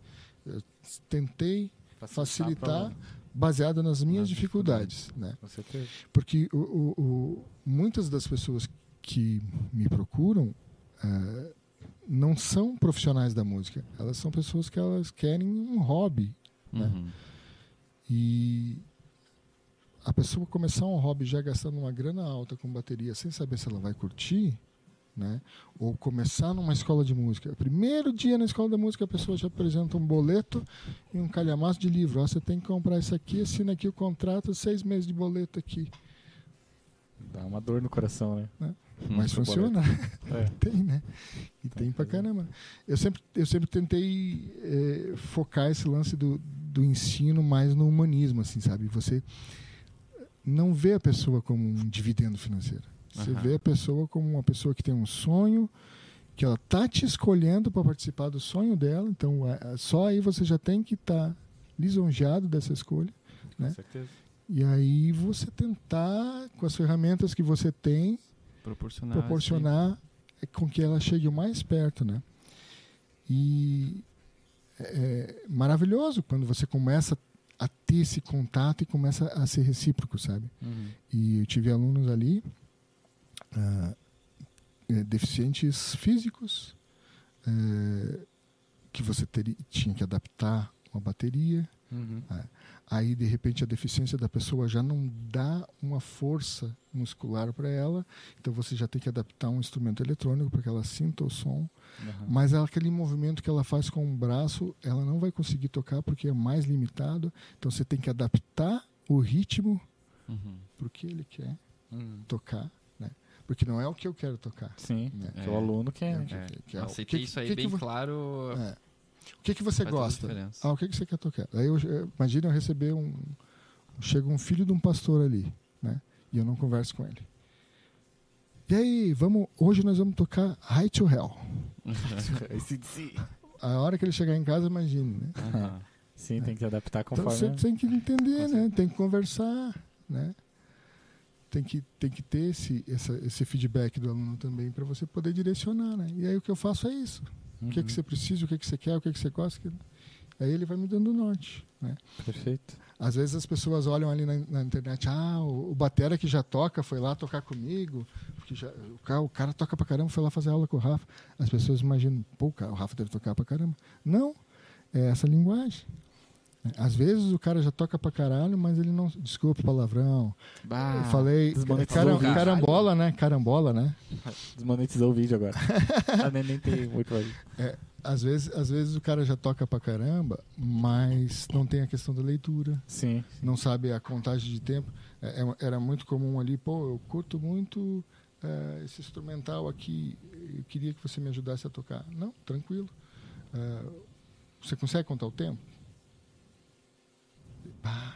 Eu tentei facilitar baseado nas minhas Nas dificuldades, né? Com certeza. Porque o, o- o- muitas das pessoas que me procuram eh, não são profissionais da música. Elas são pessoas que elas querem um hobby. né? Uhum. E a pessoa começar um hobby já gastando uma grana alta com bateria sem saber se ela vai curtir, né? Ou começar numa escola de música. Primeiro dia na escola da música a pessoa já apresenta um boleto e um calhamaço de livro. Ó, você tem que comprar isso aqui, assina aqui o contrato, seis meses de boleto aqui. Dá uma dor no coração, né? Mas Muito funciona. É. tem, né? E Tem tem pra fazer. caramba. Eu sempre, eu sempre tentei eh, focar esse lance do, do ensino mais no humanismo, assim, sabe? Você não vê a pessoa como um dividendo financeiro. Você Aham. vê a pessoa como uma pessoa que tem um sonho, que ela tá te escolhendo para participar do sonho dela. Então, só aí você já tem que estar lisonjeado dessa escolha. Com Né? certeza. E aí você tentar, com as ferramentas que você tem, Proporcionar. proporcionar com que ela chegue o mais perto, né? E é é maravilhoso quando você começa a ter esse contato e começa a ser recíproco, sabe? Uhum. E eu tive alunos ali, eh, deficientes físicos, eh, que você teria, tinha que adaptar uma bateria, Uhum. Aí de repente a deficiência da pessoa já não dá uma força muscular para ela, então você já tem que adaptar um instrumento eletrônico para que ela sinta o som, Uhum. mas aquele movimento que ela faz com o braço, ela não vai conseguir tocar porque é mais limitado, então você tem que adaptar o ritmo Uhum. para o que ele quer Uhum. tocar, né? Porque não é o que eu quero tocar. Sim. Né? Que o aluno quer. É. É. que é que- ter isso aí que bem claro. O que que você faz gosta? Ah, o que, que você quer tocar? Aí eu, imagina eu receber um. Chega um filho de um pastor ali, né? E eu não converso com ele. E aí, vamos. Hoje nós vamos tocar High to Hell. A hora que ele chegar em casa, imagine, né? Aham. Sim, tem que se adaptar Então conforme. você tem que entender, né? Tem que conversar, né? Tem que, tem que ter esse, essa, esse feedback do aluno também para você poder direcionar, né? E aí o que eu faço é isso. O que, que Uhum. você precisa, o que, que você quer, o que, que você gosta. que- Aí ele vai me dando norte, né? Perfeito. Às vezes as pessoas olham ali na, na internet, ah, o, o batera que já toca foi lá tocar comigo, porque já, o, cara, o cara toca pra caramba, foi lá fazer aula com o Rafa. As pessoas imaginam, pô, o o Rafa deve tocar pra caramba. Não, é essa linguagem. Às vezes o cara já toca pra caralho, mas ele não. Desculpa o palavrão. Bah, Eu falei. desmonetizou Cara, o vídeo. carambola, né? Carambola, né? Desmonetizou o vídeo agora. nem, nem tem muito aí. às vezes, às vezes o cara já toca pra caramba, mas não tem a questão da leitura, Sim. não sabe a contagem de tempo. É, é- era muito comum ali, pô, eu curto muito eh, esse instrumental aqui, eu queria que você me ajudasse a tocar. Não, tranquilo. Eh, você consegue contar o tempo? Ah,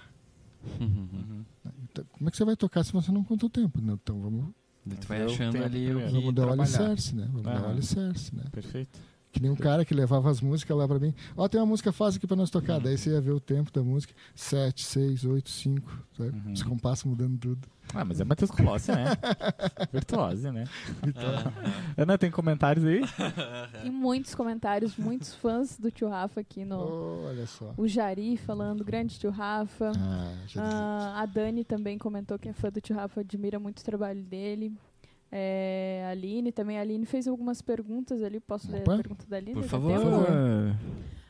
Uhum. então, como é que você vai tocar se você não conta o tempo? Não, Então vamos, Tu vai Eu achando ali o primeiro. que vamos dar o alicerce, né? Vamos dar o alicerce, né? Perfeito. Que nem um cara que levava as músicas lá pra mim. Ó, tem uma música fácil aqui pra nós Uhum. tocar. Daí você ia ver o tempo da música. 7, 6, 8, 5. Sabe? Uhum. Os compassos mudando tudo. Ah, mas é Matheus Colossi, né? Virtuose, né? Ana, tem comentários aí? E muitos comentários, muitos fãs do tio Rafa aqui no. Olha só. O Jari falando, grande tio Rafa. Ah. Ah, a Dani também comentou que é fã do tio Rafa, admira muito o trabalho dele. É, a Aline também. A Aline fez algumas perguntas ali. Posso ler a pergunta da Aline? Por favor.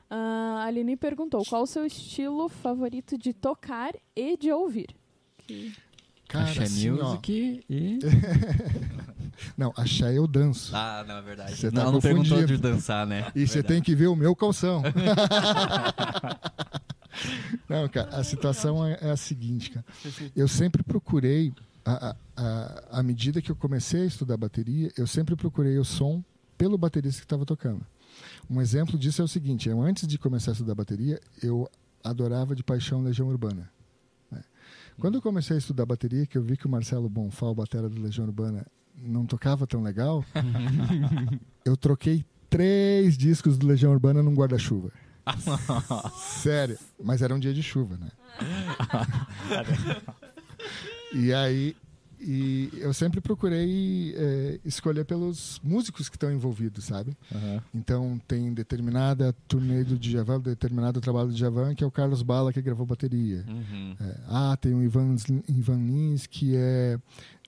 Ah, a Aline perguntou qual o seu estilo favorito de tocar e de ouvir. Que- Cara, Axé assim, ó. Music e... Não, axé eu danço. Ah, não, é verdade. Você tá não, ela não perguntou de dançar, né? E você tem que ver o meu calção. Não, cara, a situação é, é a seguinte, cara. Eu sempre procurei, à medida que eu comecei a estudar bateria, eu sempre procurei o som pelo baterista que estava tocando. Um exemplo disso é o seguinte: eu, antes de começar a estudar bateria, eu adorava de paixão Legião Urbana. né? Quando eu comecei a estudar bateria, que eu vi que o Marcelo Bonfal, batera do Legião Urbana, não tocava tão legal, eu troquei três discos do Legião Urbana num guarda-chuva. Sério, mas era um dia de chuva, né? e aí, e eu sempre procurei é, escolher pelos músicos que estão envolvidos, sabe? Aham. Então tem determinada turnê do Djavan, determinado trabalho do Djavan, que é o Carlos Bala que gravou bateria. Uhum. É, ah, tem o Ivan, Ivan Lins, que é,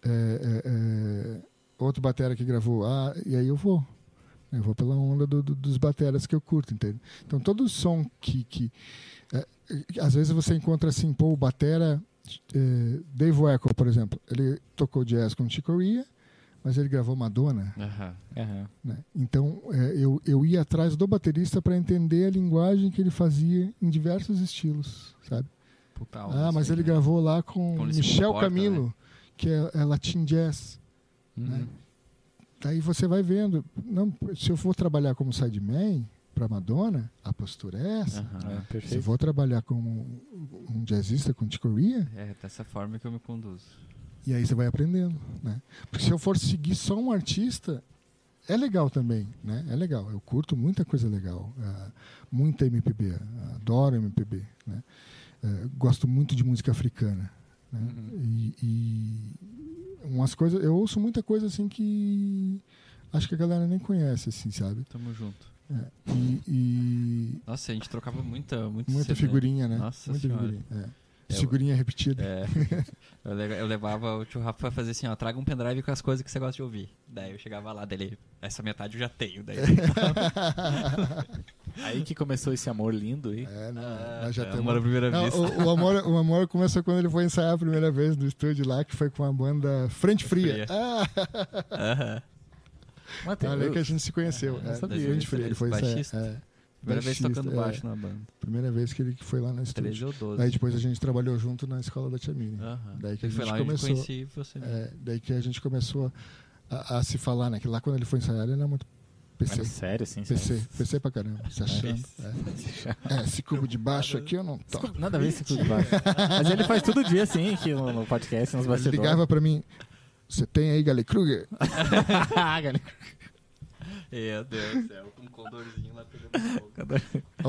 é, é, é, outro batera que gravou. Ah, e aí eu vou. Eu vou pela onda do- do- dos bateras que eu curto, entende? Então todo som que... que é, às vezes você encontra assim, pô, o batera... é, Dave Weckl, por exemplo, ele tocou jazz com Chick Corea, mas ele gravou Madonna. Aham. Aham. Né? Então, é, eu, eu ia atrás do baterista para entender a linguagem que ele fazia em diversos estilos, sabe? Puta Ah, mas assim, ele né? gravou lá com Michel comporta, Camilo, que é, é Latin Jazz. Uhum. Né? Daí você vai vendo, não, se eu for trabalhar como sideman para Madonna, a postura é essa. Aham. É, Se eu vou trabalhar como um jazzista com Chicoria, É dessa forma que eu me conduzo. E aí você vai aprendendo, né? Porque se eu for seguir só um artista, é legal também, né? É legal. Eu curto muita coisa legal, ah, muita MPB, adoro MPB, né? Eh, gosto muito de música africana, né? Uhum. E, e umas coisas, eu ouço muita coisa assim que acho que a galera nem conhece, assim, sabe? Tamo junto. É, e, e Nossa, a gente trocava muita, muito muita cedo, né? figurinha, né? Nossa muita Senhora. figurinha. É. Eu- Figurinha repetida. É. Eu, le- eu levava o tio Rafa pra fazer assim, ó, traga um pendrive com as coisas que você gosta de ouvir. Daí eu chegava lá, dele, essa metade eu já tenho. Daí, Aí que começou esse amor lindo aí. É, não, Ah, nós já é, temos amor à primeira Não, vista. o, o amor, o amor começou quando ele foi ensaiar a primeira vez no estúdio lá, que foi com a banda Frente Fria. Fria. Ah, Aham. Mas tem- ali que a gente se conheceu. Não é, sabia. Ele foi ensaiar. Baixista. É, Primeira vez baixista, tocando é. baixo na banda. Primeira vez que ele foi lá no 13 estúdio. ou 12. Daí depois a gente trabalhou junto na escola da Tia Miriam. Aham. Daí que a Ele foi gente lá e começou. conheci você. É, daí que a gente começou a, a se falar, né? Que lá quando ele foi ensaiar, ele era muito PC. Era sério, assim? PC, PC pra caramba, se achando. É. É, esse cubo de baixo aqui eu não toco. Nada a ver esse tudo baixo. Mas ele faz todo dia, assim, aqui no, no podcast, nos Ele bastidores. ligava pra mim, você tem aí Gale Kruger? Galera. Meu Deus do céu, com um condorzinho lá pegando fogo.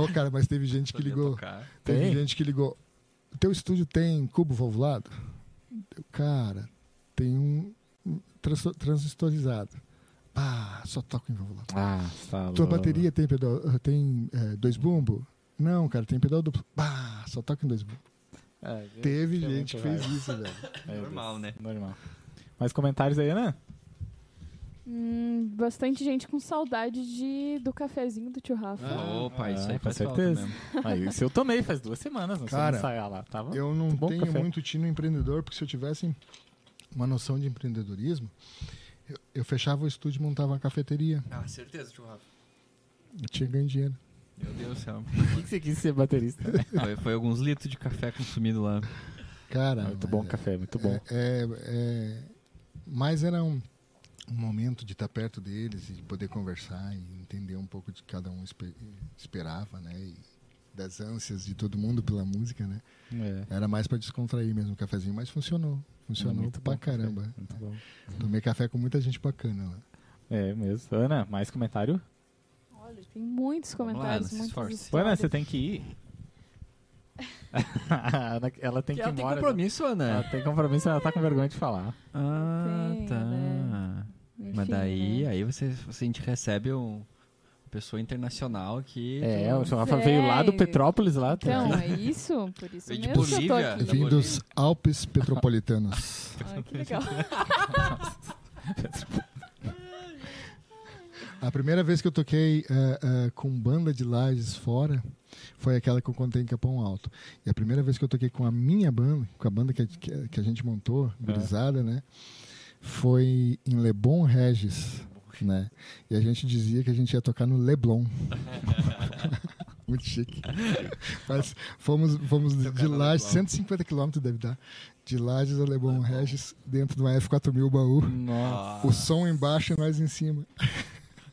Ô, cara, mas teve gente que ligou. tocar. Teve Tem? gente que ligou. O teu estúdio tem cubo valvulado? Cara, tem um trans- transistorizado. Ah, só toco em valvulado. Ah, tá Tua bateria tem pedal, eh, tem eh, dois bumbo? Não, cara, tem pedal duplo. Bah, só toca em dois bumbo. É, Teve é gente que fez isso, velho. É, Normal, né? Normal. Mais comentários aí, né? Hum, bastante gente com saudade de, do cafezinho do tio Rafa. Ah, Opa, isso ah, aí com faz falta certeza. mesmo. Aí, isso eu tomei faz duas semanas, não Cara, ensaiar lá. Tava Eu não muito tenho café. muito tino empreendedor, porque se eu tivesse uma noção de empreendedorismo, eu, eu fechava o estúdio e montava uma cafeteria. Ah, certeza, tio Rafa. Eu tinha ganho dinheiro. Meu Deus do céu. Por que, que você quis ser baterista? né? Foi, foi alguns litros de café consumido lá. Cara, muito bom é- café, muito bom. É, é- mas era um, um momento de estar perto deles e de poder conversar e entender um pouco de que cada um espe- esperava, né? E das ânsias de todo mundo pela música, né? É. Era mais para descontrair mesmo o cafezinho, mas funcionou. Funcionou Muito pra bom café, caramba. Muito bom. Tomei café com muita gente bacana lá. É mesmo. Ana, mais comentário? Olha, tem muitos lá, comentários, se muitas histórias. Ana, você tem que ir. A Ana, ela tem que, ir ela tem embora. compromisso, Ela Ana. tem compromisso, ela tá com vergonha de falar. Ah, Tem, tá. né? Enfim, Mas daí, né? aí você, você, a gente recebe um pessoa internacional que... É, o Rafa veio lá do. Petrópolis lá. tá Então, é isso? Por isso Veio de mesmo que eu tô Bolívia. aqui. Vim Bolívia. dos Alpes Petropolitanos. Ah, que legal. A primeira vez que eu toquei eh, eh, com banda de lajes fora foi aquela que eu contei em Capão Alto. E a primeira vez que eu toquei com a minha banda, com a banda que, a- que, que a gente montou, gurizada, né? Foi em Leblon Regis, né? E a gente dizia que a gente ia tocar no Leblon. Muito chique. Mas fomos, fomos de Lages, Leblon. 150 quilômetros deve dar, de Lages a Leblon Regis, dentro de uma F4000 baú. Nossa. O som embaixo e nós em cima.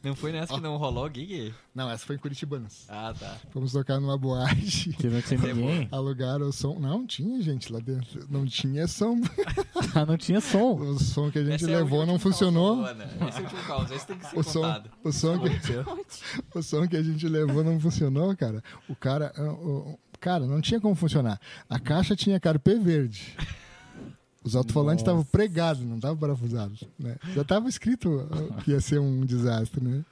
Não foi nessa que não rolou, Gig? Não, essa foi em Curitibanos. Ah, tá. Fomos tocar numa boate. Que não tinha ninguém. Alugaram o som. Não, tinha gente lá dentro. Não tinha som. Ah, não tinha som. O som que a gente Esse é levou não último funcionou. caos, Ana. Esse é o último caos, esse tem que ser O som, contado. o, som que, o som que a gente levou não funcionou, cara. O cara. ah, o- Cara, não tinha como funcionar. A caixa tinha carpê verde. Os alto-falantes estavam pregados, não estavam parafusados. Né? Já estava escrito que ia ser um desastre, né?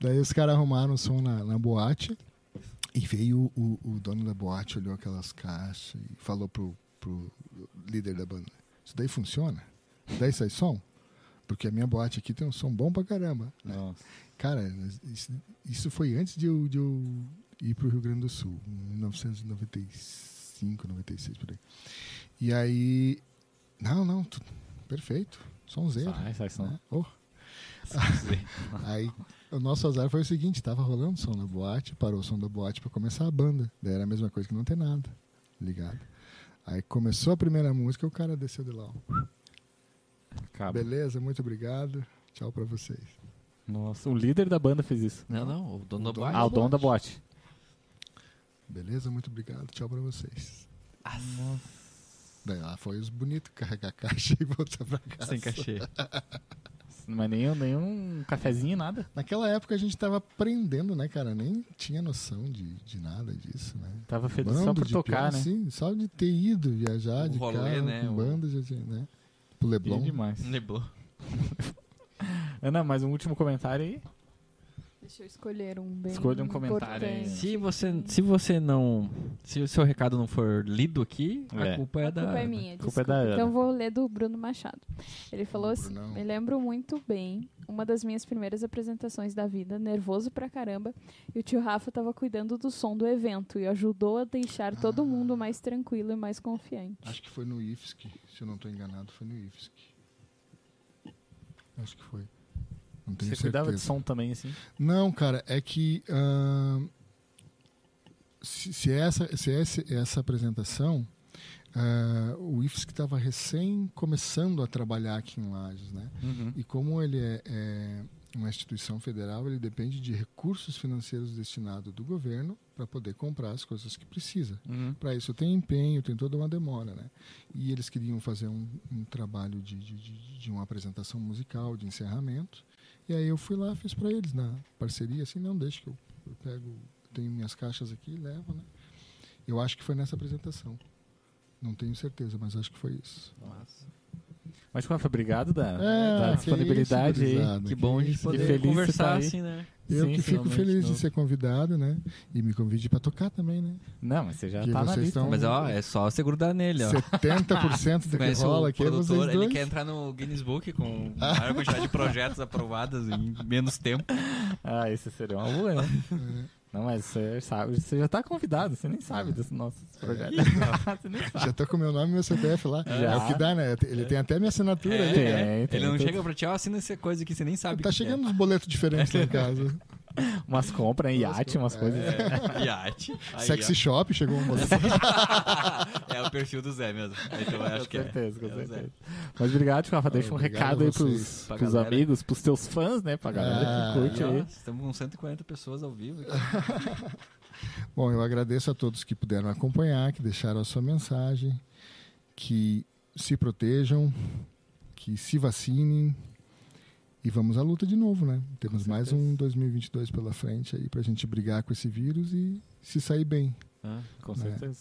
Daí os caras arrumaram o som na, na boate e veio o, o dono da boate, olhou aquelas caixas e falou pro, pro líder da banda: Isso daí funciona? Isso daí sai som? Porque a minha boate aqui tem um som bom pra caramba. né? Cara, isso, isso foi antes de eu, de eu ir pro Rio Grande do Sul, em 1995, 96, por aí. E aí. Não, não, tu- perfeito. Som zero. Sai, sai som. né? Oh. Aí o nosso azar foi o seguinte: tava rolando som na boate, parou o som da boate pra começar a banda. Daí era a mesma coisa que não ter nada, ligado? Aí começou a primeira música, o cara desceu de lá. ó. Acaba. Beleza, muito obrigado. Tchau pra vocês. Nossa, o líder da banda fez isso. Não, não, o dono O do dono bar. Ah, o dono da boate. Beleza, muito obrigado. Tchau pra vocês. Nossa. Daí lá foi os bonitos carregar a caixa e voltar pra casa. Sem cachê. Mas nem, nem um cafezinho, nada. Naquela época a gente tava aprendendo, né, cara? Nem tinha noção de, de nada disso, né? Tava feliz só por de tocar, pior, né? Sim, só de ter ido viajar O de rolê, carro né, com banda, já tinha, né? Pro Leblon. Demais. Neblou. Ana, mais um último comentário aí. Deixa eu escolher um bem Escolha um comentário aí. importante. Se você, se você não. Se o seu recado não for lido aqui, É. a culpa é A da. culpa é minha, A culpa é da Ana. Então vou ler do Bruno Machado. Ele falou assim. Me lembro muito bem, uma das minhas primeiras apresentações da vida, nervoso pra caramba, e o tio Rafa tava cuidando do som do evento e ajudou a deixar todo Ah. mundo mais tranquilo e mais confiante. Acho que foi no IFSC, se eu não estou enganado, foi no IFSC. Acho que foi. Não tenho Você certeza. cuidava de som também, assim? Não, cara, é que ahn, se, se essa, se essa, essa apresentação, ah, o IFSC estava recém começando a trabalhar aqui em Lages, né? Uhum. E como ele é, é uma instituição federal, ele depende de recursos financeiros destinados do governo para poder comprar as coisas que precisa. Uhum. Para isso tem empenho, tem toda uma demora, né? E eles queriam fazer um, um trabalho de, de, de, de uma apresentação musical, de encerramento. E aí eu fui lá, fiz para eles na parceria, assim, não deixa que eu, eu pego, tenho minhas caixas aqui levo, né? Eu acho que foi nessa apresentação. Não tenho certeza, mas acho que foi isso. Mas, Rafa, obrigado da, É, da que disponibilidade isso, aí. gurizada, Que bom a gente isso. poder conversar tá assim, né? Eu Sim, que fico feliz de ser convidado, né? E me convide para tocar também, né? Não, mas você já Que tá na lista. estão- Mas ó, é só você grudar nele, ó. 70% do que rola o aqui é vocês produtor, ele dois. quer entrar no Guinness Book com a maior quantidade de projetos aprovados em menos tempo. Ah, esse seria uma boa, né? É. Não, mas você sabe, você já tá convidado, você nem sabe desses nossos projetos. você nem sabe. Já tô com meu nome e meu CPF lá. Já. É o que dá, né? Ele tem até minha assinatura É, ali. Tem, né? tem, Ele não tem. chega pra ti, ó, assina essa coisa que você nem sabe. Tá é. chegando uns boletos diferentes lá em casa. Umas compras em iate, umas É. coisas. Iate. Aí, Sexy Shop chegou um ó. É o perfil do Zé mesmo. Então eu acho com que é. certeza, com É Zé. certeza. Mas obrigado, Rafa. Deixa um Obrigado recado aí pros, pros galera. amigos, pros teus fãs, né? Pra galera Ah, que curte Aí, ó, aí. Estamos com 140 pessoas ao vivo. aqui. Bom, eu agradeço a todos que puderam acompanhar, que deixaram a sua mensagem, que se protejam, que se vacinem e vamos à luta de novo, né? Temos mais um 2022 pela frente aí pra gente brigar com esse vírus e se sair bem. Ah, com É. certeza.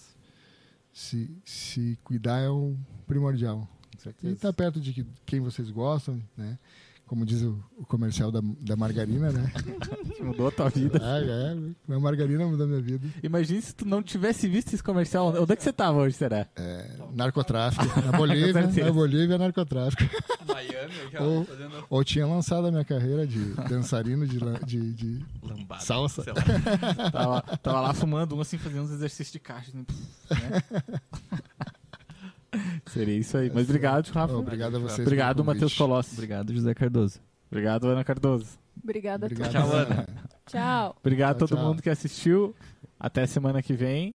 Se, se cuidar é o primordial. Com E certeza. estar perto de que- quem vocês gostam, né? Como diz o, o comercial da, da margarina, né? Mudou a tua vida. ah, é, a margarina mudou minha vida. Imagina se tu não tivesse visto esse comercial. Onde é que você tava hoje, será? É, narcotráfico. Na Bolívia, na Bolívia, narcotráfico. Miami, eu já Ou- fazendo Ou tinha lançado a minha carreira de dançarino de, de, de lambada. salsa. sei lá. Tava, tava lá fumando um assim, fazendo uns exercícios de caixa. Né? Seria isso aí. Mas obrigado, Rafa. Obrigado a vocês. Obrigado. Matheus Colossi. Obrigado, José Cardoso. Obrigado, Ana Cardoso. Obrigada a Obrigado. todos. Tchau, Ana. Tchau. Obrigado a todo tchau. mundo que assistiu. Até semana que vem.